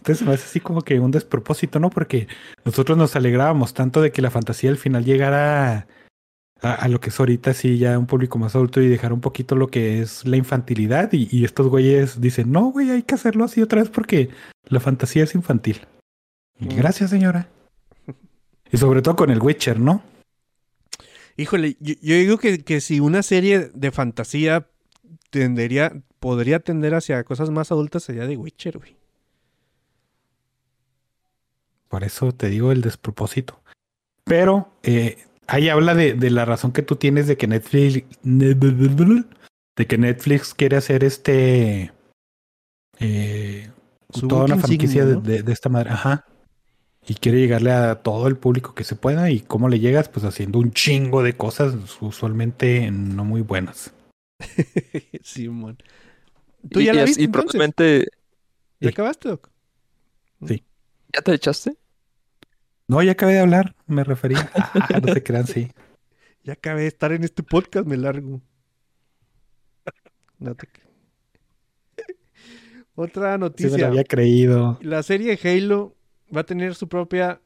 Entonces me hace así como que un despropósito, ¿no? Porque nosotros nos alegrábamos tanto de que la fantasía al final llegara a, a lo que es ahorita, sí, ya un público más adulto y dejar un poquito lo que es la infantilidad. Y, y estos güeyes dicen, no, güey, hay que hacerlo así otra vez porque la fantasía es infantil. Y Mm. Gracias, señora. Y sobre todo con el Witcher, ¿no? Híjole, yo, yo digo que, que si una serie de fantasía tendería, podría tender hacia cosas más adultas sería de Witcher, güey. Por eso te digo el despropósito. Pero eh, ahí habla de, de la razón que tú tienes de que Netflix. De que Netflix quiere hacer este. eh, toda una franquicia de, de- de esta madre. Ajá. Y quiere llegarle a todo el público que se pueda. ¿Y cómo le llegas? Pues haciendo un chingo de cosas, usualmente no muy buenas. Simón. ¿Tú Y- ya y la viste y entonces? probablemente. ¿Ya Sí. acabaste, Doc? ¿Ya te echaste? No, ya acabé de hablar. Me refería. Ah, no se crean, sí. Ya acabé de estar en este podcast, me largo. No te Otra Sí me noticia. lo había creído. La serie Halo va a tener su propia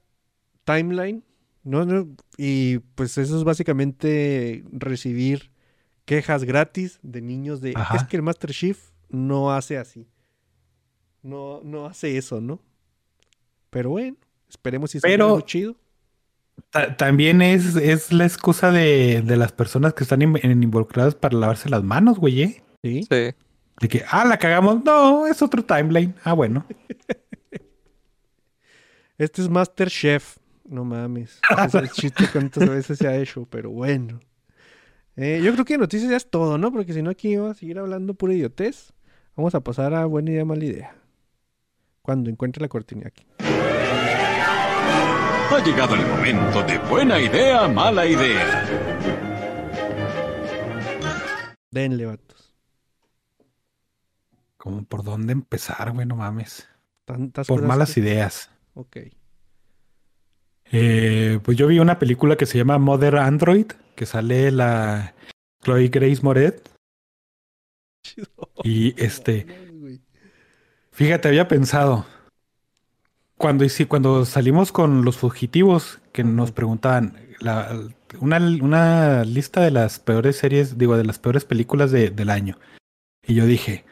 timeline. ¿no? ¿no? Y pues eso es básicamente recibir quejas gratis de niños de Ajá. es que el Master Chief no hace así. No, no hace eso, ¿no? Pero bueno, esperemos si Pero- algo chido. Ta- También es, es la excusa de, de las personas que están in- en- involucradas para lavarse las manos, güey. ¿eh? Sí. Sí. De que, ah, la cagamos. No, es otro timeline. Ah, bueno. Este es Master Chef. No mames. Es el chiste cuántas veces se ha hecho, pero bueno. Eh, yo creo que noticias ya es todo, ¿no? Porque si no aquí vamos a seguir hablando pura idiotez. Vamos a pasar a buena idea, mala idea. Cuando encuentre la cortina aquí. Ha llegado el momento de buena idea, mala idea. Denle, vatos. Como por dónde empezar, güey, no mames. Tantas Por cosas malas que- ideas. Ok. Eh, pues yo vi una película que se llama Mother Android, que sale la Chloe Grace Moret. Y este, fíjate, había pensado. Cuando, cuando salimos con los fugitivos, que nos preguntaban la- una, una lista de las peores series, digo, de las peores películas de- del año. Y yo dije,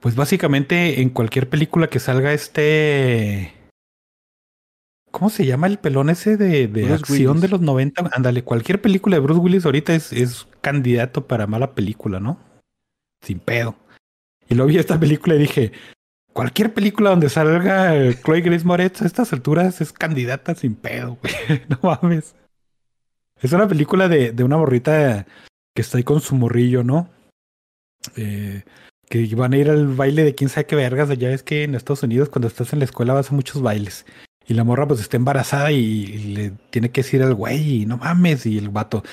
pues básicamente en cualquier película que salga este... ¿Cómo se llama el pelón ese de, de acción Willis. de los 90? Ándale, cualquier película de Bruce Willis ahorita es, es candidato para mala película, ¿no? Sin pedo. Y luego vi esta película y dije, cualquier película donde salga eh, Chloe Grace Moretz a estas alturas es candidata sin pedo, güey. No mames. Es una película de, de una morrita que está ahí con su morrillo, ¿no? Eh, que van a ir al baile de quién sabe qué vergas. Ya ves que en Estados Unidos cuando estás en la escuela vas a muchos bailes. Y la morra pues está embarazada y le tiene que decir al güey, no mames, y el vato,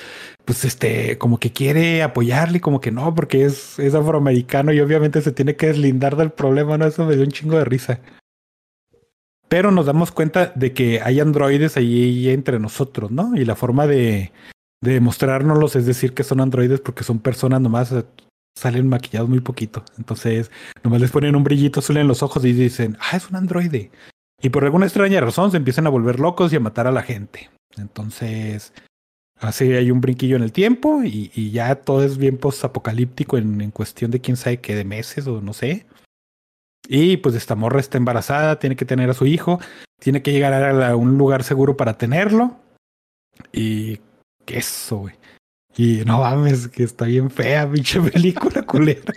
pues este, como que quiere apoyarle, y como que no, porque es, es afroamericano y obviamente se tiene que deslindar del problema, ¿no? Eso me dio un chingo de risa. Pero nos damos cuenta de que hay androides ahí entre nosotros, ¿no? Y la forma de, de mostrárnoslos es decir que son androides porque son personas nomás salen maquillados muy poquito. Entonces, nomás les ponen un brillito azul en los ojos y dicen, ah, es un androide. Y por alguna extraña razón se empiezan a volver locos y a matar a la gente. Entonces, así hay un brinquillo en el tiempo y, ya todo es bien post-apocalíptico en, cuestión de quién sabe qué, de meses o no sé. Y pues esta morra está embarazada, tiene que tener a su hijo, tiene que llegar a, un lugar seguro para tenerlo. Y qué eso, güey. Y no mames, que está bien fea, pinche película culera.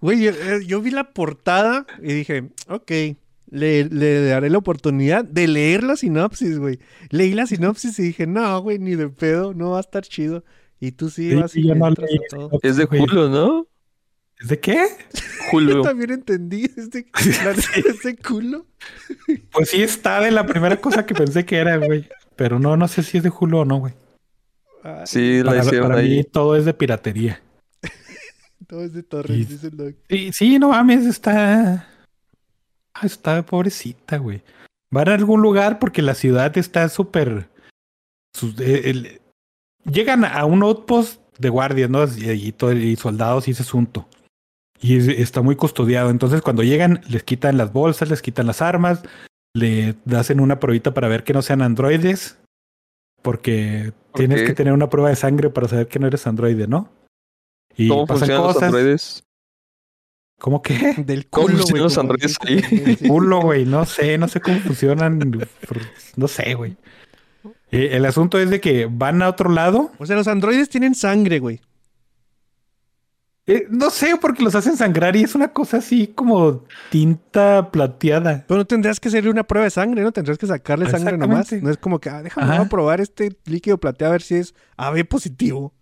Güey, yo, eh, yo vi la portada y dije, ok, le, le daré la oportunidad de leer la sinopsis, güey. Leí la sinopsis y dije, no, güey, ni de pedo, no va a estar chido. Y tú sí, Sí, vas y yo no entras leí a todo. Es de. Hulu, ¿no? ¿Es de qué? Yo Hulu. también entendí, es de, la neta, es de culo. Pues sí estaba en la primera cosa que pensé que era, güey. Pero no, no sé si es de Hulu o no, güey. Sí, la Para, hicieron para mí ahí. todo es de piratería. todo es de Torres, Y- dice el doc. Sí, sí, no mames, está. Ah, está pobrecita, güey. Van a algún lugar porque la ciudad está súper. eh, Llegan a un outpost de guardias, ¿no? Y, y todo- y soldados y ese asunto. Y es- está muy custodiado. Entonces, cuando llegan, les quitan las bolsas, les quitan las armas, le hacen una pruebita para ver que no sean androides. Porque ¿Por tienes que tener una prueba de sangre para saber que no eres androide, ¿no? Y ¿Cómo pasan funcionan los cosas. androides? ¿Cómo que? Del ¿Cómo culo, güey. los dicen, ahí? güey, sí. culo, güey. No sé, no sé cómo funcionan. No sé, güey. Eh, el asunto es de que van a otro lado. O sea, los androides tienen sangre, güey. Eh, no sé, porque los hacen sangrar y es una cosa así como tinta plateada. Pero no tendrías que hacerle una prueba de sangre, ¿no? Tendrías que sacarle sangre nomás. No es como que, ah, déjame a probar este líquido plateado a ver si es AB positivo.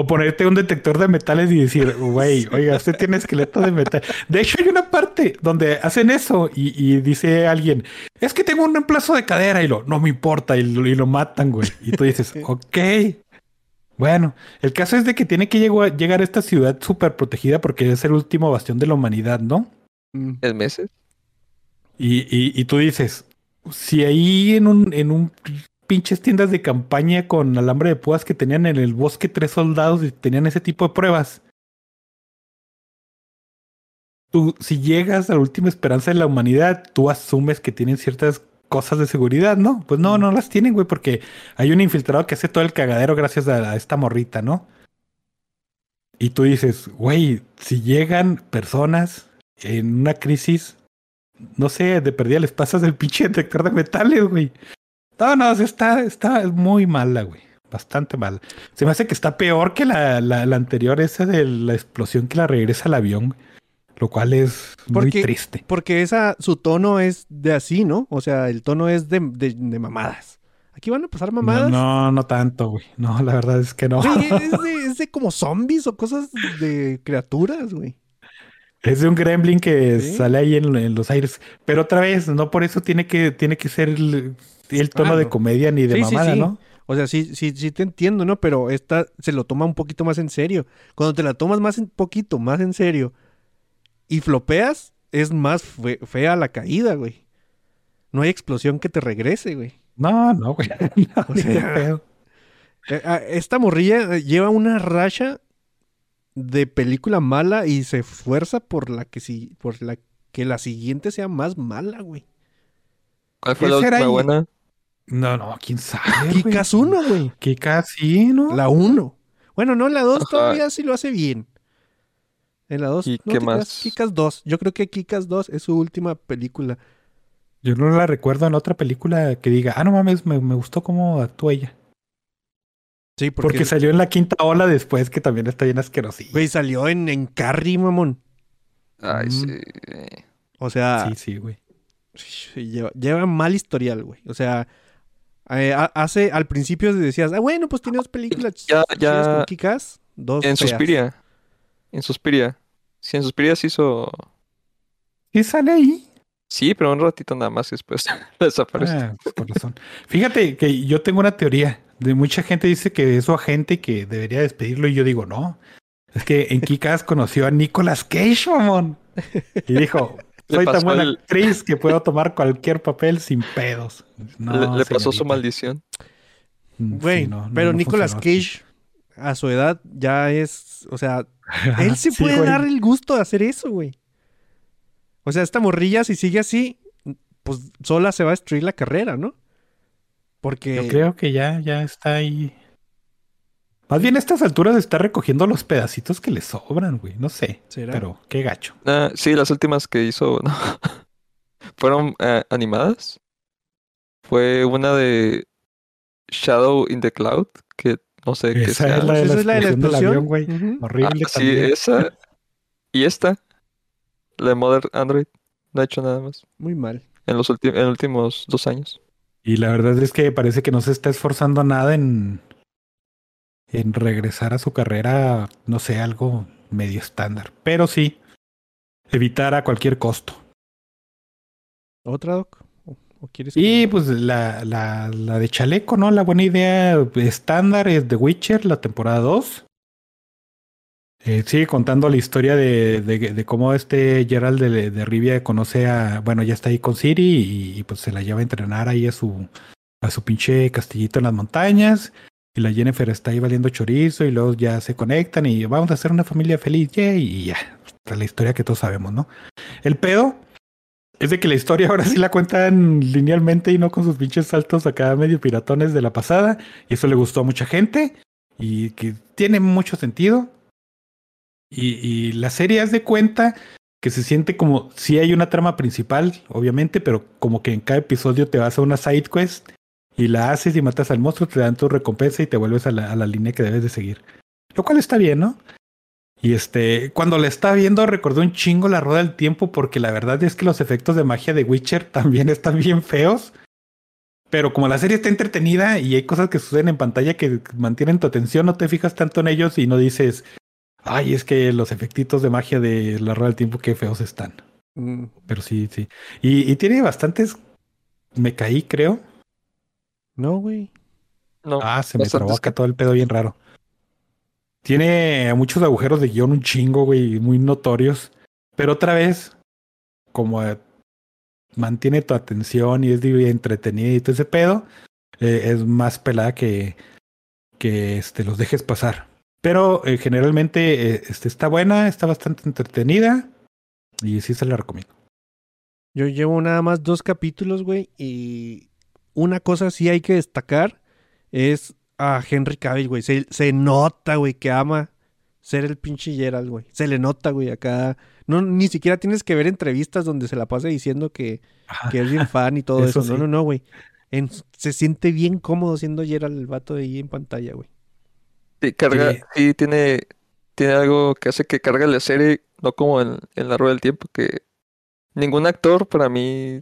O ponerte un detector de metales y decir, güey, oiga, usted tiene esqueleto de metal. De hecho, hay una parte donde hacen eso y, y dice alguien, es que tengo un reemplazo de cadera y lo, no me importa, y lo, y lo matan, güey. Y tú dices, ok. Bueno, el caso es de que tiene que llego- llegar a esta ciudad súper protegida porque es el último bastión de la humanidad, ¿no? Mm. ¿En meses? Y, y, y tú dices, si ahí en un, en un pinches tiendas de campaña con alambre de púas que tenían en el bosque tres soldados y tenían ese tipo de pruebas. Tú, si llegas a la última esperanza de la humanidad, tú asumes que tienen ciertas cosas de seguridad, ¿no? Pues no, no las tienen, güey, porque hay un infiltrado que hace todo el cagadero gracias a, esta morrita, ¿no? Y tú dices, güey, si llegan personas en una crisis, no sé, de perdida les pasas el pinche detector de metales, güey. No, no, está, está muy mala, güey. Bastante mal. Se me hace que está peor que la, la, la anterior, esa de la explosión que la regresa al avión, güey. Lo cual es muy Porque- triste. Porque esa, su tono es de así, ¿no? O sea, el tono es de, de- de mamadas. Aquí van a pasar No, mamadas. no, no tanto, güey. No, la verdad es que no. Güey, es, de, es de como zombies o cosas de criaturas, güey. Es de un gremlin que Sí. sale ahí en, en los aires. Pero otra vez, no por eso tiene que, tiene que ser el, el tono Ah, de no. comedia ni de Sí, mamada, sí. ¿no? O sea, sí, sí, sí te entiendo, ¿no? Pero esta se lo toma un poquito más en serio. Cuando te la tomas más un poquito más en serio y flopeas, es más fe- fea la caída, güey. No hay explosión que te regrese, güey. No, no, güey. No, O de sea. Eh, ah, Esta morrilla eh, lleva una racha de película mala y se esfuerza por la que si, por la que la siguiente sea más mala, güey. ¿Cuál fue ¿Qué la última ahí? buena? No, no, quién sabe. güey. Kikas 1, güey. Kikas, sí, ¿no? La 1. Bueno, no, la 2 Ajá. todavía sí lo hace bien. En la 2. ¿Y no qué te más? Kikas 2. Yo creo que Kikas 2 es su última película. Yo no la recuerdo en otra película que diga, ah, no mames, me, me gustó cómo actúa ella. Sí, Porque, porque, salió en la quinta ola después, que también está bien asquerosilla. güey, salió en, en Carrie, mamón. Ay, Mm. sí. O sea, Sí, sí, güey. Lleva, lleva mal historial, güey. O sea, eh, ha- hace al principio decías, ah, bueno, pues tiene dos películas Ya- ya- con Kikas, dos En feas. Suspiria. En Suspiria. Sí, en Suspiria se hizo. ¿Qué sale ahí? Sí, pero un ratito nada más y después desaparece. Ah, con razón. Fíjate que yo tengo una teoría. De mucha gente dice que es su agente y que debería despedirlo. Y yo digo, no. Es que en Kikas conoció a Nicolas Cage, mamón. Y dijo, soy tan buena el- actriz que puedo tomar cualquier papel sin pedos. No, le, le pasó su maldición. Mm, sí, Güey, no, pero no Nicolas. Cage a su edad ya es, o sea, él se Sí, puede güey. dar el gusto de hacer eso, güey. O sea, esta morrilla si sigue así, pues sola se va a destruir la carrera, ¿no? Porque Yo creo que ya, ya está ahí. Más bien a estas alturas está recogiendo los pedacitos que le sobran, güey. No sé. ¿Será? Pero qué gacho. Ah, sí, las últimas que hizo no, fueron eh, animadas. Fue una de Shadow in the Cloud, que no sé qué es la de esa es la de la explosión avión, güey. Horrible Ah, sí, esa. Y esta, la de Mother Android, no ha hecho nada más Muy mal. en los, en los últimos dos años. Y la verdad es que parece que no se está esforzando nada en, en regresar a su carrera, no sé, algo medio estándar. Pero sí, evitar a cualquier costo. ¿Otra, Doc? ¿O, quieres que- Y pues la, la, la de Chaleco, ¿no? La buena idea estándar es The Witcher, la temporada 2. Eh, sigue contando la historia de, de, de cómo este Gerald de, de Rivia conoce a, bueno, ya está ahí con Siri y, y, pues se la lleva a entrenar ahí a su, a su pinche castillito en las montañas. Y la Jennifer está ahí valiendo chorizo y luego ya se conectan y vamos a hacer una familia feliz, y ya. Esta es la historia que todos sabemos, ¿no? El pedo es de que la historia ahora sí la cuentan linealmente y no con sus pinches saltos acá medio piratones de la pasada. Y eso le gustó a mucha gente y que tiene mucho sentido. Y, la serie haz de cuenta que se siente como si hay una trama principal, obviamente, pero como que en cada episodio te vas a una side quest y la haces y matas al monstruo, te dan tu recompensa y te vuelves a la, a la línea que debes de seguir. Lo cual está bien, ¿no? Y este, cuando la estaba viendo, recordé un chingo la rueda del tiempo, porque la verdad es que los efectos de magia de Witcher también están bien feos. Pero como la serie está entretenida y hay cosas que suceden en pantalla que mantienen tu atención, no te fijas tanto en ellos y no dices, ay, es que los efectitos de magia de la rueda del tiempo, qué feos están. Mm, Pero sí, sí. Y, y tiene bastantes. Me caí, creo. No, güey. No, Ah, se me trabó acá que- todo el pedo bien raro. Tiene muchos agujeros de guion, un chingo, güey, muy notorios. Pero otra vez, como eh, mantiene tu atención y es entretenida y todo ese pedo, eh, es más pelada que, que este, los dejes pasar. Pero eh, generalmente eh, este, está buena, está bastante entretenida y sí se la recomiendo. Yo llevo nada más dos capítulos, güey, y una cosa sí hay que destacar es a Henry Cavill, güey. Se, se nota, güey, que ama ser el pinche Gerald, güey. Se le nota, güey, acá. No, ni siquiera tienes que ver entrevistas donde se la pasa diciendo que, que es bien fan y todo eso. Eso No, sí. no, no, güey. En- se siente bien cómodo siendo Gerald el vato de ahí en pantalla, güey. Sí, carga, Sí. sí, tiene, tiene algo que hace que cargue la serie, no como en, en la rueda del tiempo, que ningún actor para mí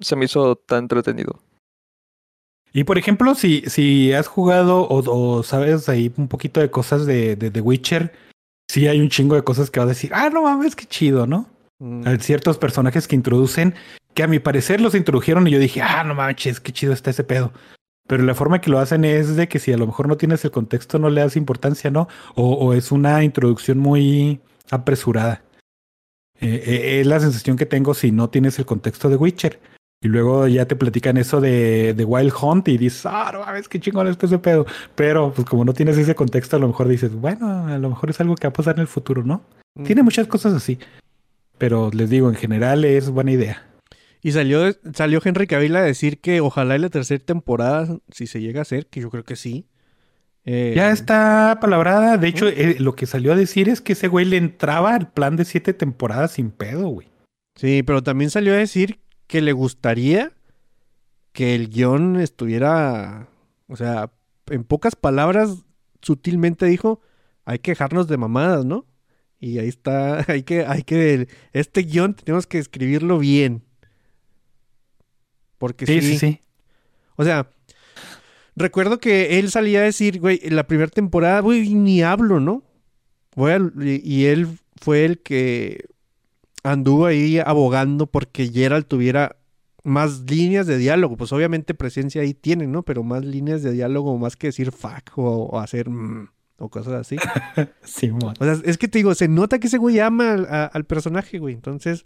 se me hizo tan entretenido. Y por ejemplo, si, si has jugado o, o sabes ahí un poquito de cosas de, de The Witcher, sí hay un chingo de cosas que vas a decir, ah, no mames, qué chido, ¿no? Mm. Hay ciertos personajes que introducen, que a mi parecer los introdujeron y yo dije, ah, no manches, qué chido está ese pedo. Pero la forma que lo hacen es de que si a lo mejor no tienes el contexto, no le das importancia, ¿no? O, o es una introducción muy apresurada. Eh, eh, es la sensación que tengo si no tienes el contexto de Witcher. Y luego ya te platican eso de, de Wild Hunt y dices, ah, no mames, qué chingón está ese pedo. Pero pues como no tienes ese contexto, a lo mejor dices, bueno, a lo mejor es algo que va a pasar en el futuro, ¿no? Mm. Tiene muchas cosas así. Pero les digo, en general es buena idea. Y salió, salió Henry Cavill a decir que ojalá en la tercera temporada, si se llega a hacer, que yo creo que sí. eh, Ya está palabrada. De hecho, eh, lo que salió a decir es que ese güey le entraba al plan de siete temporadas sin pedo, güey. Sí, pero también salió a decir que le gustaría que el guion estuviera, o sea, en pocas palabras, sutilmente dijo, hay que dejarnos de mamadas, ¿no? Y ahí está, hay que, hay que, este guion tenemos que escribirlo bien. Porque Sí, sí, sí, sí. o sea, recuerdo que él salía a decir, güey, en la primera temporada, güey, ni hablo, ¿no? Voy a- y y él fue el que anduvo ahí abogando porque Gerald tuviera más líneas de diálogo. Pues obviamente presencia ahí tienen, ¿no? Pero más líneas de diálogo, más que decir fuck o, o hacer mm, o cosas así. Simón. O sea, es que te digo, se nota que ese güey ama al, a- al personaje, güey. Entonces,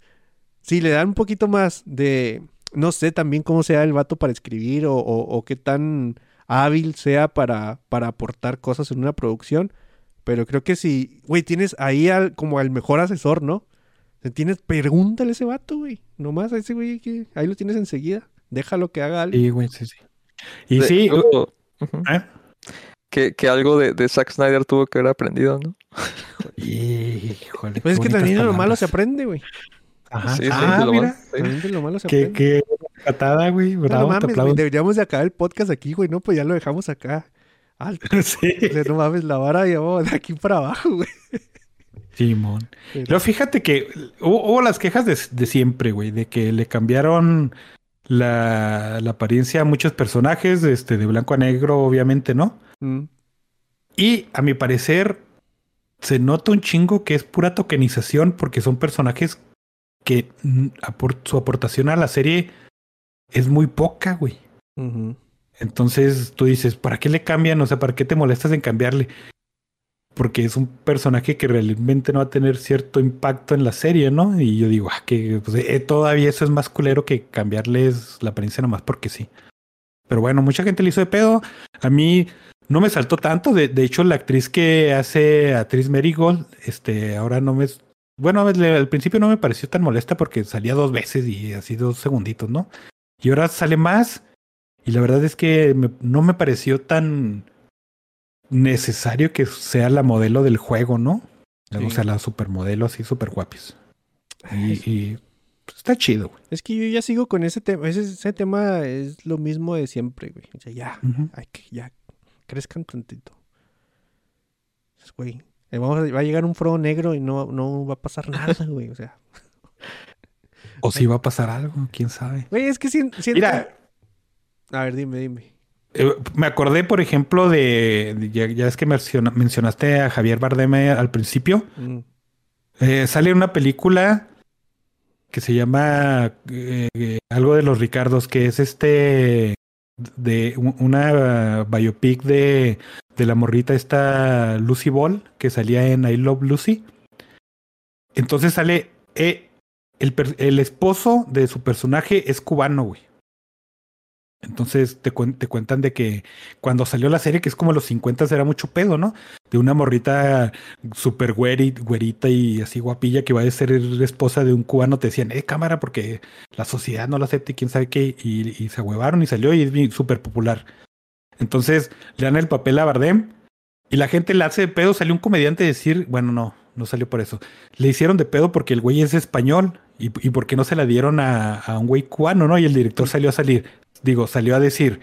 si le dan un poquito más de, no sé también cómo sea el vato para escribir o, o- o qué tan hábil sea para, para aportar cosas en una producción. Pero creo que si, güey, tienes ahí al, como al mejor asesor, ¿no? Tienes, pregúntale a ese vato, güey. Nomás a ese güey que ahí lo tienes enseguida. Déjalo que haga algo. Sí, güey, sí, sí. Y De- sí, ¿eh? que, que algo de, de Zack Snyder tuvo que haber aprendido, ¿no? Híjole, Pues es qué que también lo malo se aprende, güey. Ajá. Sí, sí, ah, de lo mira, malo, sí. Lo malo se qué, aprende. qué patada, güey. No, Bravo, no te mames, güey, deberíamos de acabar el podcast aquí, güey, ¿no? Pues ya lo dejamos acá. Alto. Sí, O sea, no mames, la vara llevó de aquí para abajo, güey. Simón. Pero- Pero fíjate que hubo, hubo las quejas de, de siempre, güey, de que le cambiaron la, la apariencia a muchos personajes, este, de blanco a negro, obviamente, ¿no? Mm, Y a mi parecer se nota un chingo que es pura tokenización porque son personajes que su aportación a la serie es muy poca, güey. Entonces tú dices, ¿para qué le cambian? O sea, ¿para qué te molestas en cambiarle? Porque es un personaje que realmente no va a tener cierto impacto en la serie, ¿no? Y yo digo, ah, que pues, eh, todavía eso es más culero que cambiarles la apariencia nomás porque sí. Pero bueno, mucha gente le hizo de pedo. A mí no me saltó tanto. De, hecho, la actriz que hace actriz Marigold, este, ahora no me. Bueno, al al principio no me pareció tan molesta porque salía dos veces y así dos segunditos, ¿no? Y ahora sale más. Y la verdad es que no me pareció tan necesario que sea la modelo del juego, ¿no? O Sí. sea, la supermodelo así, super guapis. Y, y, pues, está chido, güey. Es que yo ya sigo con ese tema. Ese, ese tema es lo mismo de siempre, güey. O sea, ya, hay que, ya, crezcan tantito. Pues, Güey, eh, vamos a- va a llegar un frodo negro y no, no va a pasar nada, güey. O sea, O si va a pasar algo, quién sabe. güey, es que si, siento- Mira, A ver, dime, dime. Eh, me acordé, por ejemplo, de, de- ya, ya es que menciona- mencionaste a Javier Bardem eh, al principio. Mm, Eh, sale una película que se llama eh, algo de los Ricardos, que es este de un- una biopic de, de la morrita esta Lucy Ball, que salía en I Love Lucy. Entonces sale el, el esposo de su personaje es cubano, güey. Entonces te, te cuentan de que cuando salió la serie, que es como los 50 era mucho pedo, ¿no? De una morrita súper güeri- güerita y así guapilla que va a ser esposa de un cubano, te decían, eh, cámara, porque la sociedad no la acepta y quién sabe qué, y, y se huevaron y salió y es súper popular. Entonces le dan el papel a Bardem y la gente le hace de pedo, salió un comediante a decir, bueno, no, no salió por eso. Le hicieron de pedo porque el güey es español y, y porque no se la dieron a, a un güey cubano, ¿no? Y el director salió a salir, digo, salió a decir,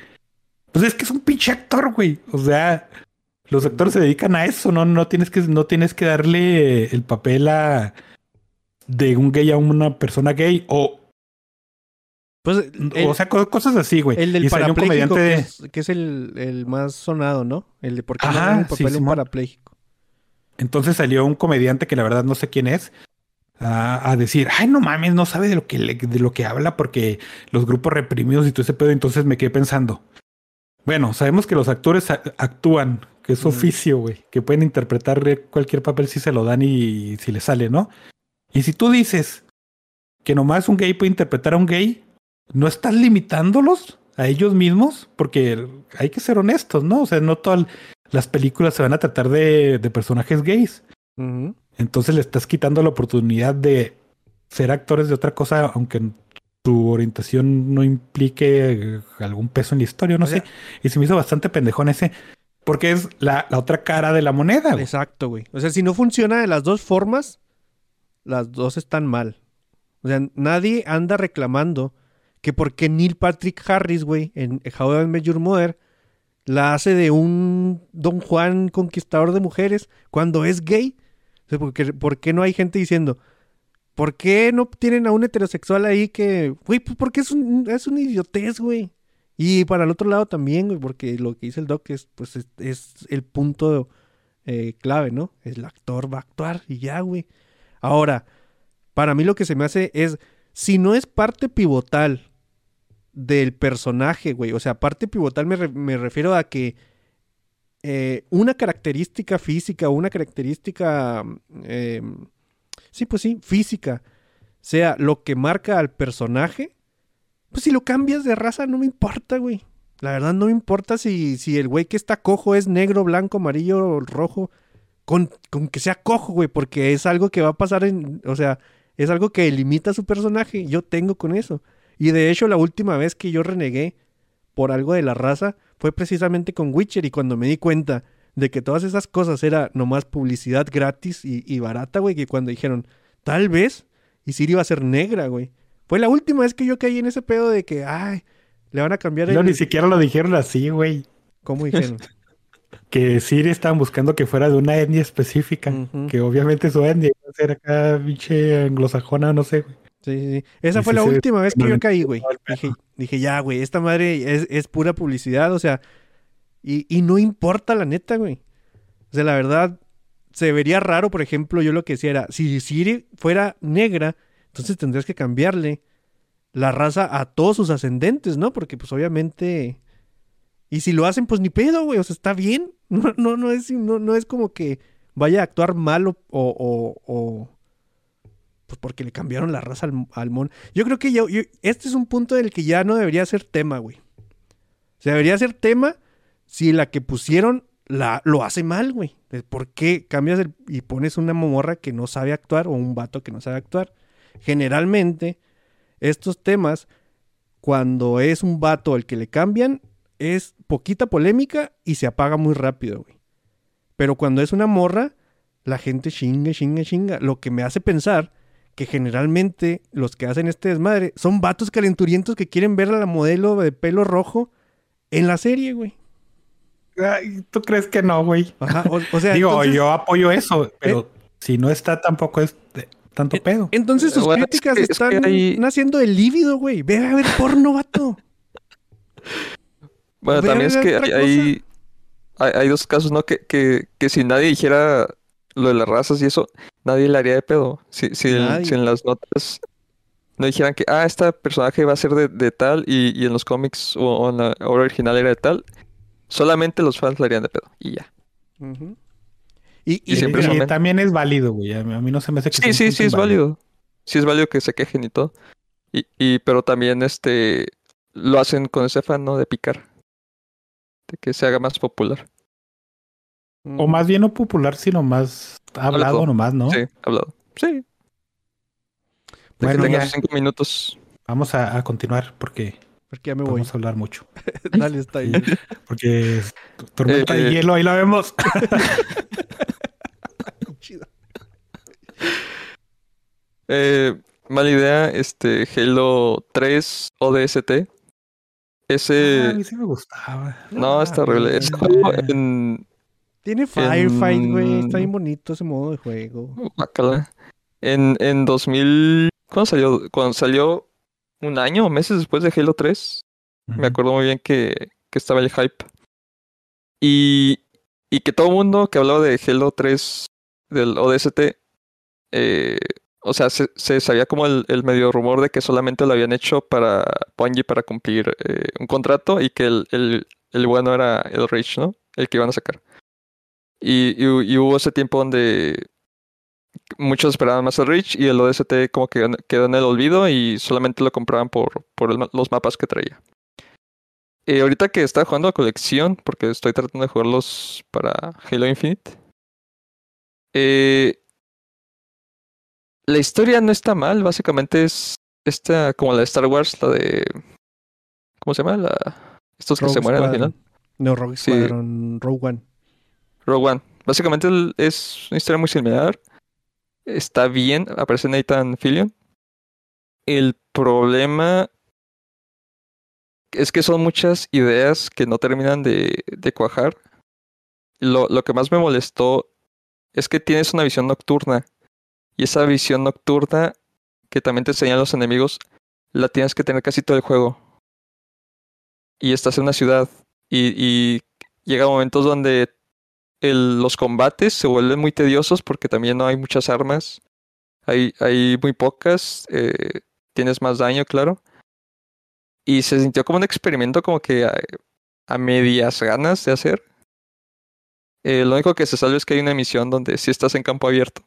pues es que es un pinche actor, güey. O sea, los actores se dedican a eso, ¿no? No tienes que, no tienes que darle el papel a de un gay a una persona gay o, Pues el, o sea, co- cosas así, güey. el del Y un parapléjico, que es, que es el, el más sonado, ¿no? El de por qué no Ajá, sí, papel a un parapléjico. Entonces salió un comediante que la verdad no sé quién es a, a decir, ay, no mames, no sabe de lo que le- de lo que habla porque los grupos reprimidos y todo ese pedo. Entonces me quedé pensando, bueno, sabemos que los actores actúan, que es oficio, güey, que pueden interpretar cualquier papel si se lo dan y, si le sale, ¿no? Y si tú dices que nomás un gay puede interpretar a un gay, ¿no estás limitándolos a ellos mismos? Porque hay que ser honestos, ¿no? O sea, no todas las películas se van a tratar de, de personajes gays. Entonces le estás quitando la oportunidad de ser actores de otra cosa, aunque tu orientación no implique eh, algún peso en la historia, no O sea- sé. Y se me hizo bastante pendejón ese, porque es la, la otra cara de la moneda. güey. Exacto, güey. O sea, si no funciona de las dos formas, las dos están mal. O sea, nadie anda reclamando que porque Neil Patrick Harris, güey, en How I Met Your Mother, la hace de un Don Juan conquistador de mujeres cuando es gay. Porque, ¿por qué no hay gente diciendo, ¿por qué no tienen a un heterosexual ahí que, güey, pues porque es un, es un idiotez, güey? Y para el otro lado también, güey, porque lo que dice el doc es, pues, es, es el punto eh, clave, ¿no? El actor va a actuar y ya, güey. Ahora, Para mí lo que se me hace es, si no es parte pivotal del personaje, güey, o sea, parte pivotal me, me refiero a que eh, una característica física una característica, eh, sí, pues sí, física, sea lo que marca al personaje, pues si lo cambias de raza no me importa, güey. La verdad no me importa si, si el güey que está cojo es negro, blanco, amarillo, rojo. Con, con que sea cojo, güey, porque es algo que va a pasar en... O sea, es algo que limita a su personaje. Yo tengo con eso. Y de hecho, la última vez que yo renegué por algo de la raza fue precisamente con Witcher. Y cuando me di cuenta de que todas esas cosas era nomás publicidad gratis y, y barata, güey, que cuando dijeron, tal vez, y Siri iba a ser negra, güey. Fue la última vez que yo caí en ese pedo de que, ay, le van a cambiar No, el... ni siquiera lo dijeron así, güey. ¿Cómo dijeron? Que Siri estaban buscando que fuera de una etnia específica. Que obviamente su etnia iba a ser acá, pinche anglosajona, no sé, güey. Sí, sí, sí. Esa fue sí la última vez que yo caí, güey. Dije, dije, ya, güey, esta madre es, es pura publicidad, o sea, y, y no importa la neta, güey. O sea, la verdad, se vería raro, por ejemplo, yo lo que decía era, si Siri fuera negra, entonces tendrías que cambiarle la raza a todos sus ascendentes, ¿no? Porque pues obviamente... Y si lo hacen, pues ni pedo, güey, o sea, está bien. No, no, no, es, no, no es como que vaya a actuar mal o... o- o- o- pues porque le cambiaron la raza al, al mono. Yo creo que yo- este es un punto del que ya no debería ser tema, güey. O sea, debería ser tema si la que pusieron la, lo hace mal, güey. ¿Por qué cambias el- y pones una morra que no sabe actuar o un vato que no sabe actuar? Generalmente, estos temas, cuando es un vato el que le cambian, es poquita polémica y se apaga muy rápido, güey. Pero cuando es una morra, la gente chinga, chinga, chinga. Lo que me hace pensar que generalmente los que hacen este desmadre son vatos calenturientos que quieren ver a la modelo de pelo rojo en la serie, güey. Ay, ¿Tú crees que no, güey? Ajá, o, o sea, Digo, entonces, yo apoyo eso, pero si no está tampoco es de- tanto pedo. entonces sus Bueno, es críticas es que están hay- naciendo de lívido, güey. Ve a ver porno, vato. Bueno, Ve también es que hay, hay dos casos, ¿no? Que, que, que si nadie dijera lo de las razas y eso, nadie le haría de pedo. Si, si, el- Nadie. si en las notas no dijeran que, ah, este personaje va a ser de, de tal y, y en los cómics o, o en la obra original era de tal, solamente los fans le harían de pedo y ya. Y, y- Y siempre Y también es válido, güey. A mí, no se me hace que Sí, sí, sí es inválido. válido. Sí es válido que se quejen y todo. Y, y pero también este lo hacen con ese afán, ¿no? De picar. De que se haga más popular. O más bien no popular, sino más hablado nomás, ¿no? Sí, hablado. Sí. De Bueno, que cinco minutos. Vamos a, a continuar porque porque ya me voy. vamos a hablar mucho. Dale, está ahí. Porque es tormenta Eh, de hielo, ahí la vemos. Chido. Eh, mala idea, este Halo 3 ODST. Ah, Ese a mí sí me gustaba. no, está horrible. Ese Ah, juego en Tiene Firefight, güey. Está en- bien bonito ese modo de juego. guácala. En, en 2000, ¿cuándo salió? Cuando salió un año o meses después de Halo 3. Me acuerdo muy bien que, que estaba el hype. Y, y que todo el mundo que hablaba de Halo 3 del ODST, eh, o sea, se, se sabía como el, el medio rumor de que solamente lo habían hecho para Bungie para cumplir eh, un contrato y que el, el, el bueno era el Rage, ¿no? El que iban a sacar. Y, y, hu- y hubo ese tiempo donde muchos esperaban más el Reach y el ODST como que quedó en el olvido y solamente lo compraban por, por el los mapas que traía. Eh, ahorita que estaba jugando la colección, porque estoy tratando de jugarlos para Halo Infinite. eh, la historia no está mal, básicamente es esta como la de Star Wars, la de. ¿Cómo se llama? La, estos que se mueren al Squadron. final. No, Rogue Sí. Squadron, Rogue One. Rogue One. Básicamente es una historia muy similar. Está bien, aparece Nathan Fillion. El problema es que son muchas ideas que no terminan de, de cuajar. Lo, lo que más me molestó es que tienes una visión nocturna. Y esa visión nocturna que también te enseñan los enemigos, la tienes que tener casi todo el juego. Y estás en una ciudad. Y, y llega momentos donde el- los combates se vuelven muy tediosos porque también no hay muchas armas. Hay, hay muy pocas. eh, tienes más daño, claro. Y se sintió como un experimento como que a, a medias ganas de hacer. Eh, lo único que se salva es que hay una misión donde sí estás en campo abierto.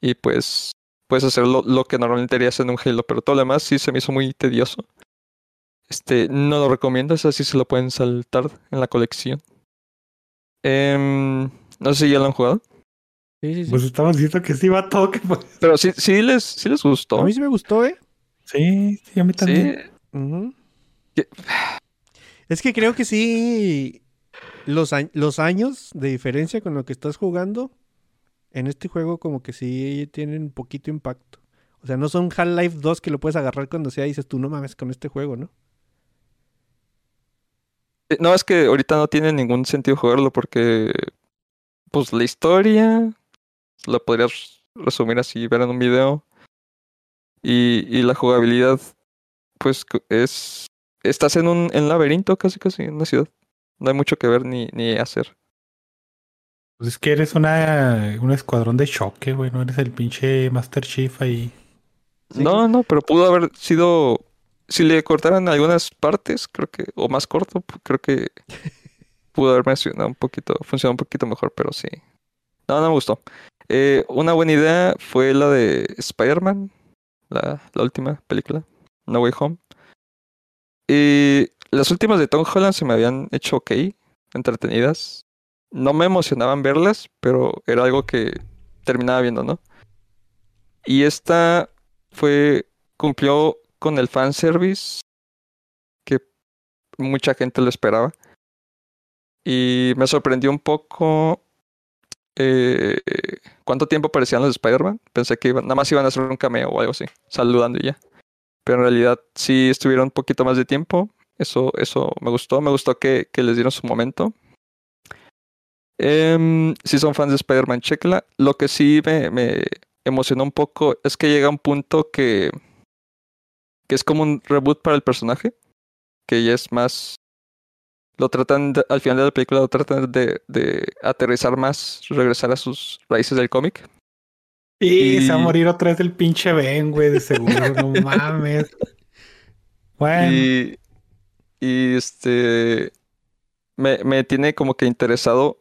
Y pues puedes hacer lo, que normalmente harías en un Halo, pero todo lo demás sí se me hizo muy tedioso. Este, no lo recomiendo, eso sí se lo pueden saltar en la colección. Em, no sé si ya lo han jugado. Sí, sí, sí. Pues estamos diciendo que sí va todo que pues. Pero sí, sí les, sí les gustó. a mí sí me gustó, ¿eh? Sí, sí, a mí Sí, también. Es que creo que sí. Los, a- los años de diferencia con lo que estás jugando en este juego, como que sí tienen un poquito impacto. O sea, no son Half-Life 2 que lo puedes agarrar cuando sea y dices tú, no mames con este juego, ¿no? Eh, No, es que ahorita no tiene ningún sentido jugarlo porque, pues la historia la podrías resumir así, ver en un video. Y, y la jugabilidad, pues es... Estás en un en laberinto casi casi, en una ciudad. No hay mucho que ver ni, ni hacer. Pues es que eres una, un escuadrón de choque, güey. No eres el pinche Master Chief ahí. Sí, no, no, pero pudo haber sido... Si le cortaran algunas partes, creo que... O más corto, creo que... Pudo haber mencionado un poquito, funcionado un poquito mejor, pero sí. No, no me gustó. Eh, una buena idea fue la de Spider-Man, la, la última película, No Way Home. Y las últimas de Tom Holland se me habían hecho ok, entretenidas. No me emocionaban verlas, pero era algo que terminaba viendo, ¿no? Y esta fue, cumplió con el fanservice que mucha gente lo esperaba. Y me sorprendió un poco eh, cuánto tiempo aparecían los Spider-Man. Pensé que iban- nada más iban a hacer un cameo o algo así, saludando y ya. Pero en realidad sí estuvieron un poquito más de tiempo. Eso, eso me gustó. Me gustó que, que les dieron su momento. Em, si son fans de Spider-Man, chequenla. Lo que sí me, me emocionó un poco es que llega un punto que, que es como un reboot para el personaje. Que ya es más lo tratan de- al final de la película lo tratan de, de aterrizar más, regresar a sus raíces del cómic. Y se va a morir otra vez el pinche Ben, güey, de seguro. no mames. Bueno, Y, y este me, me tiene como que interesado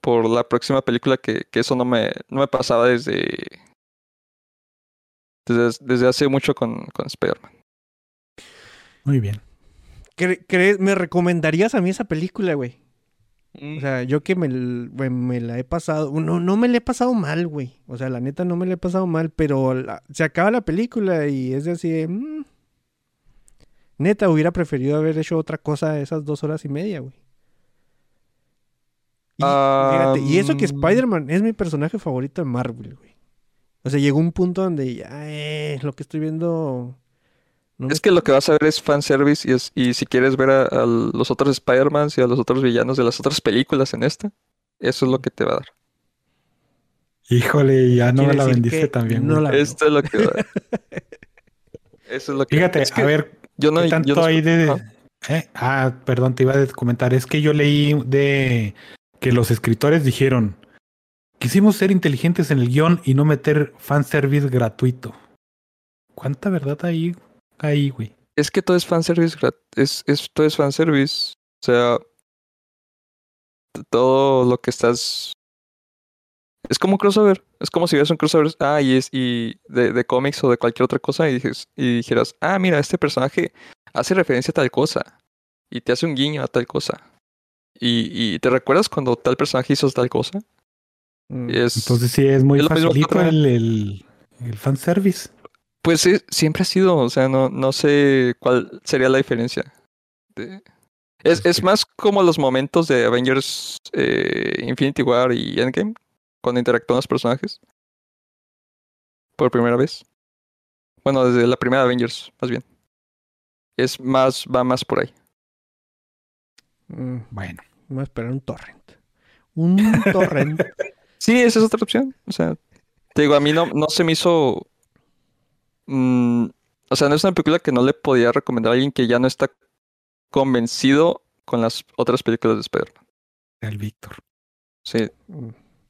por la próxima película que, que eso no me, no me pasaba desde, desde, desde hace mucho con, con Spider-Man. muy bien. ¿Cre- cre- ¿Me recomendarías a mí esa película, güey? Mm. O sea, yo que me, me- la he pasado, no, no me la he pasado mal, güey. O sea, la neta no me la he pasado mal, pero la- se acaba la película y es de así, de, mm. neta, hubiera preferido haber hecho otra cosa esas dos horas y media, güey. Y, fíjate, y eso que. Spider-Man es mi personaje favorito de Marvel, güey. O sea, llegó un punto donde ya, eh, lo que estoy viendo... no me Es que lo que vas a ver es fanservice y, es, y si quieres ver a, a los otros Spider-Mans y a los otros villanos de las otras películas en esta, eso es lo que te va a dar. Híjole, ya no me la vendiste también, no la. Esto es lo que va a dar. Eso es lo que Fíjate, es que a ver, yo no, ¿qué yo tanto no- hay de...? ¿Eh? Ah, perdón, te iba a comentar. Es que yo leí de que los escritores dijeron, quisimos ser inteligentes en el guion y no meter fanservice gratuito. ¿Cuánta verdad hay ahí, güey? Es que todo es fanservice, es, es, todo es fanservice. O sea, todo lo que estás... Es como un crossover. Es como si vieras un crossover ah, y es, de, de cómics o de cualquier otra cosa y, dijeras, ah, mira, este personaje hace referencia a tal cosa. Y te hace un guiño a tal cosa. Y te recuerdas cuando tal personaje hizo tal cosa. Mm. Es, Entonces sí, es muy es facilito el, el, el fanservice. Pues sí, siempre ha sido, o sea, no, no sé cuál sería la diferencia. De- Es, es más como los momentos de Avengers eh, Infinity War y Endgame, cuando interactúan los personajes. Por primera vez. Bueno, desde la primera Avengers, más bien. Es más, va más por ahí. Mm, Bueno, Voy a esperar un torrent. Un torrent. Sí, esa es otra opción. O sea, te digo, a mí no, no se me hizo. mm, o sea, no es una película que no le podía recomendar a alguien que ya no está convencido con las otras películas de Spider-Man. el Víctor. Sí.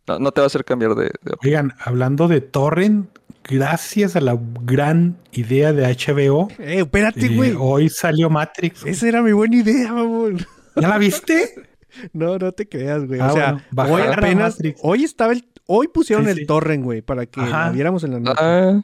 No, no te va a hacer cambiar de, de Oigan, hablando de torrent, gracias a la gran idea de HBO, Eh, espérate, eh, güey. hoy salió Matrix. Esa era mi buena idea, mamón. ¿Ya la viste? No, no te creas, güey. Ah, o sea, bueno, bajar hoy apenas, hoy estaba el, hoy pusieron Sí, el sí. torrent, güey, para que Ajá. la viéramos en la noche. Ah,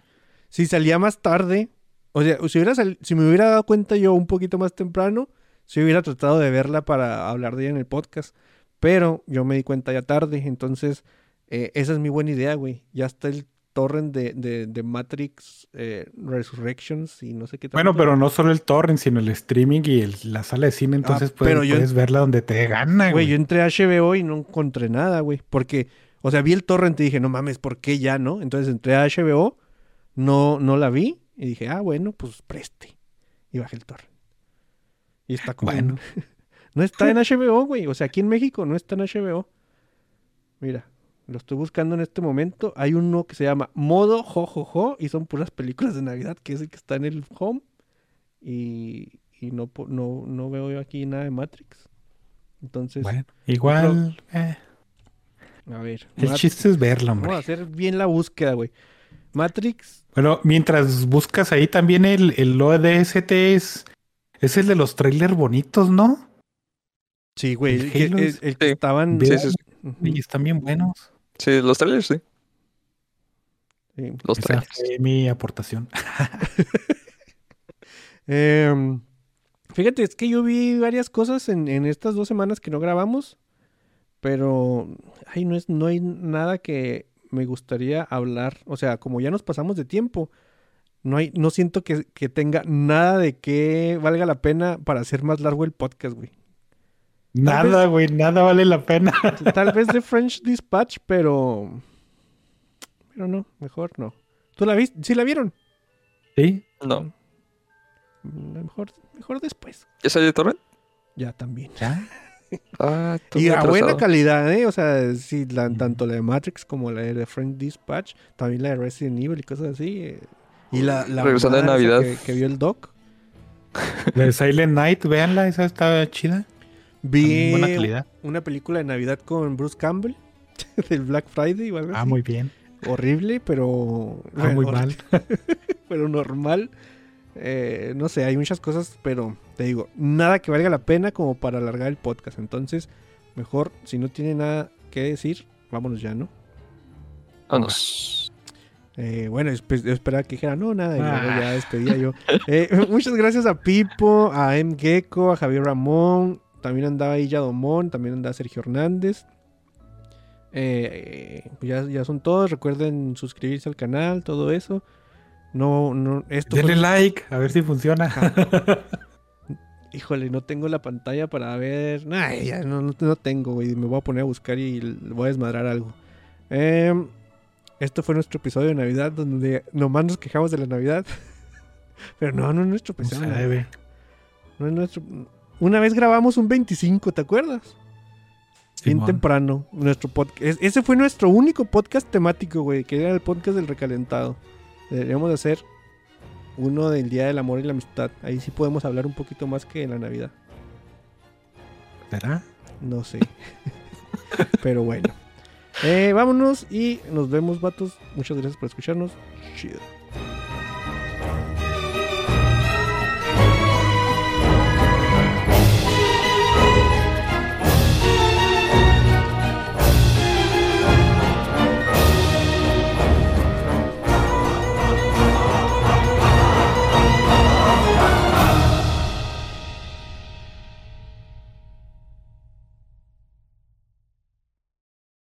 Si salía más tarde, o sea, si, hubiera sal- si me hubiera dado cuenta yo un poquito más temprano, si hubiera tratado de verla para hablar de ella en el podcast. Pero yo me di cuenta ya tarde, entonces eh, esa es mi buena idea, güey. Ya está el torrent de, de, de Matrix eh, Resurrections y no sé qué Bueno, pero no solo el torrent, sino el streaming y el- la sala de cine, entonces Ah, puedes, pero yo- puedes verla donde te gana, Güey, güey. yo entré a HBO y no encontré nada, güey. Porque, o sea, vi el torrent y dije, no mames, ¿por qué ya no? Entonces entré a HBO, no, no la vi y dije, ah, bueno, pues preste. Y bajé el torrent. Y está como... Bueno. no está en HBO, güey. O sea, aquí en México no está en HBO. Mira, lo estoy buscando en este momento. Hay uno que se llama Modo Jojojo y son puras películas de Navidad, que es el que está en el home. Y, y no, no, no veo yo aquí nada de Matrix. Entonces, Bueno, igual, eh, a ver. el chiste es verla, Vamos a hombre. hacer bien la búsqueda, güey. Matrix. Bueno, mientras buscas ahí también el, el ODST es, es el de los trailers bonitos, ¿no? Sí, güey. ¿El El, que- Halo? el- el que Sí. estaban. Sí, sí, sí. Ujú, Y están bien buenos. Sí, los trailers, sí. sí. Los Esa trailers. fue mi aportación. Em, fíjate, es que yo vi varias cosas en, en estas dos semanas que no grabamos. Pero ay, no, es, no hay nada que me gustaría hablar. O sea, como ya nos pasamos de tiempo, no, hay, no siento que, que tenga nada de que valga la pena para hacer más largo el podcast, güey. Nada, güey, nada vale la pena. Tal vez de French Dispatch, pero. Pero no, mejor no. ¿Tú la viste? ¿Sí la vieron? ¿Sí? No. Mm, Mejor, mejor después. ¿Ya salió de torrent? Ya también. ¿Ya? Ah, Y a buena calidad, ¿eh? O sea, sí, la- tanto la de Matrix como la de French Dispatch, también la de Resident Evil y cosas así. eh. Y la, la Regresando de Navidad. Que, que vio el Doc. La de Silent Night, véanla, esa está chida. Vi También buena calidad. una película de Navidad con Bruce Campbell del Black Friday o algo Ah, así. muy bien. Horrible, pero. Ah, muy mal. pero normal. Eh, no sé, hay muchas cosas, pero te digo, nada que valga la pena como para alargar el podcast. Entonces, mejor, si no tiene nada que decir, vámonos ya, ¿no? Vámonos. Eh, bueno, yo esperaba que dijera, no, nada, Ah. ya despedía yo. Eh, muchas gracias a Pipo, a M. Gecko, a Javier Ramón, también andaba ahí Yadomón, también andaba Sergio Hernández. Eh, eh, ya, ya son todos, recuerden suscribirse al canal, todo eso. No, no, esto fue- Denle like, a ver si funciona. Híjole, no tengo la pantalla para ver. Ay, ya no, no, no tengo, güey. Me voy a poner a buscar y voy a desmadrar algo. Em, esto fue nuestro episodio de Navidad donde nomás nos quejamos de la Navidad. Pero no, no es nuestro No episodio. Navidad, no es nuestro... Una vez grabamos un 25, ¿te acuerdas? Bien temprano. Nuestro podcast. Ese fue nuestro único podcast temático, güey. Que era el podcast del recalentado. Deberíamos de hacer uno del Día del Amor y la Amistad. Ahí sí podemos hablar un poquito más que en la Navidad. ¿Será? No sé. Pero bueno. Eh, vámonos y nos vemos, vatos. Muchas gracias por escucharnos. Chido.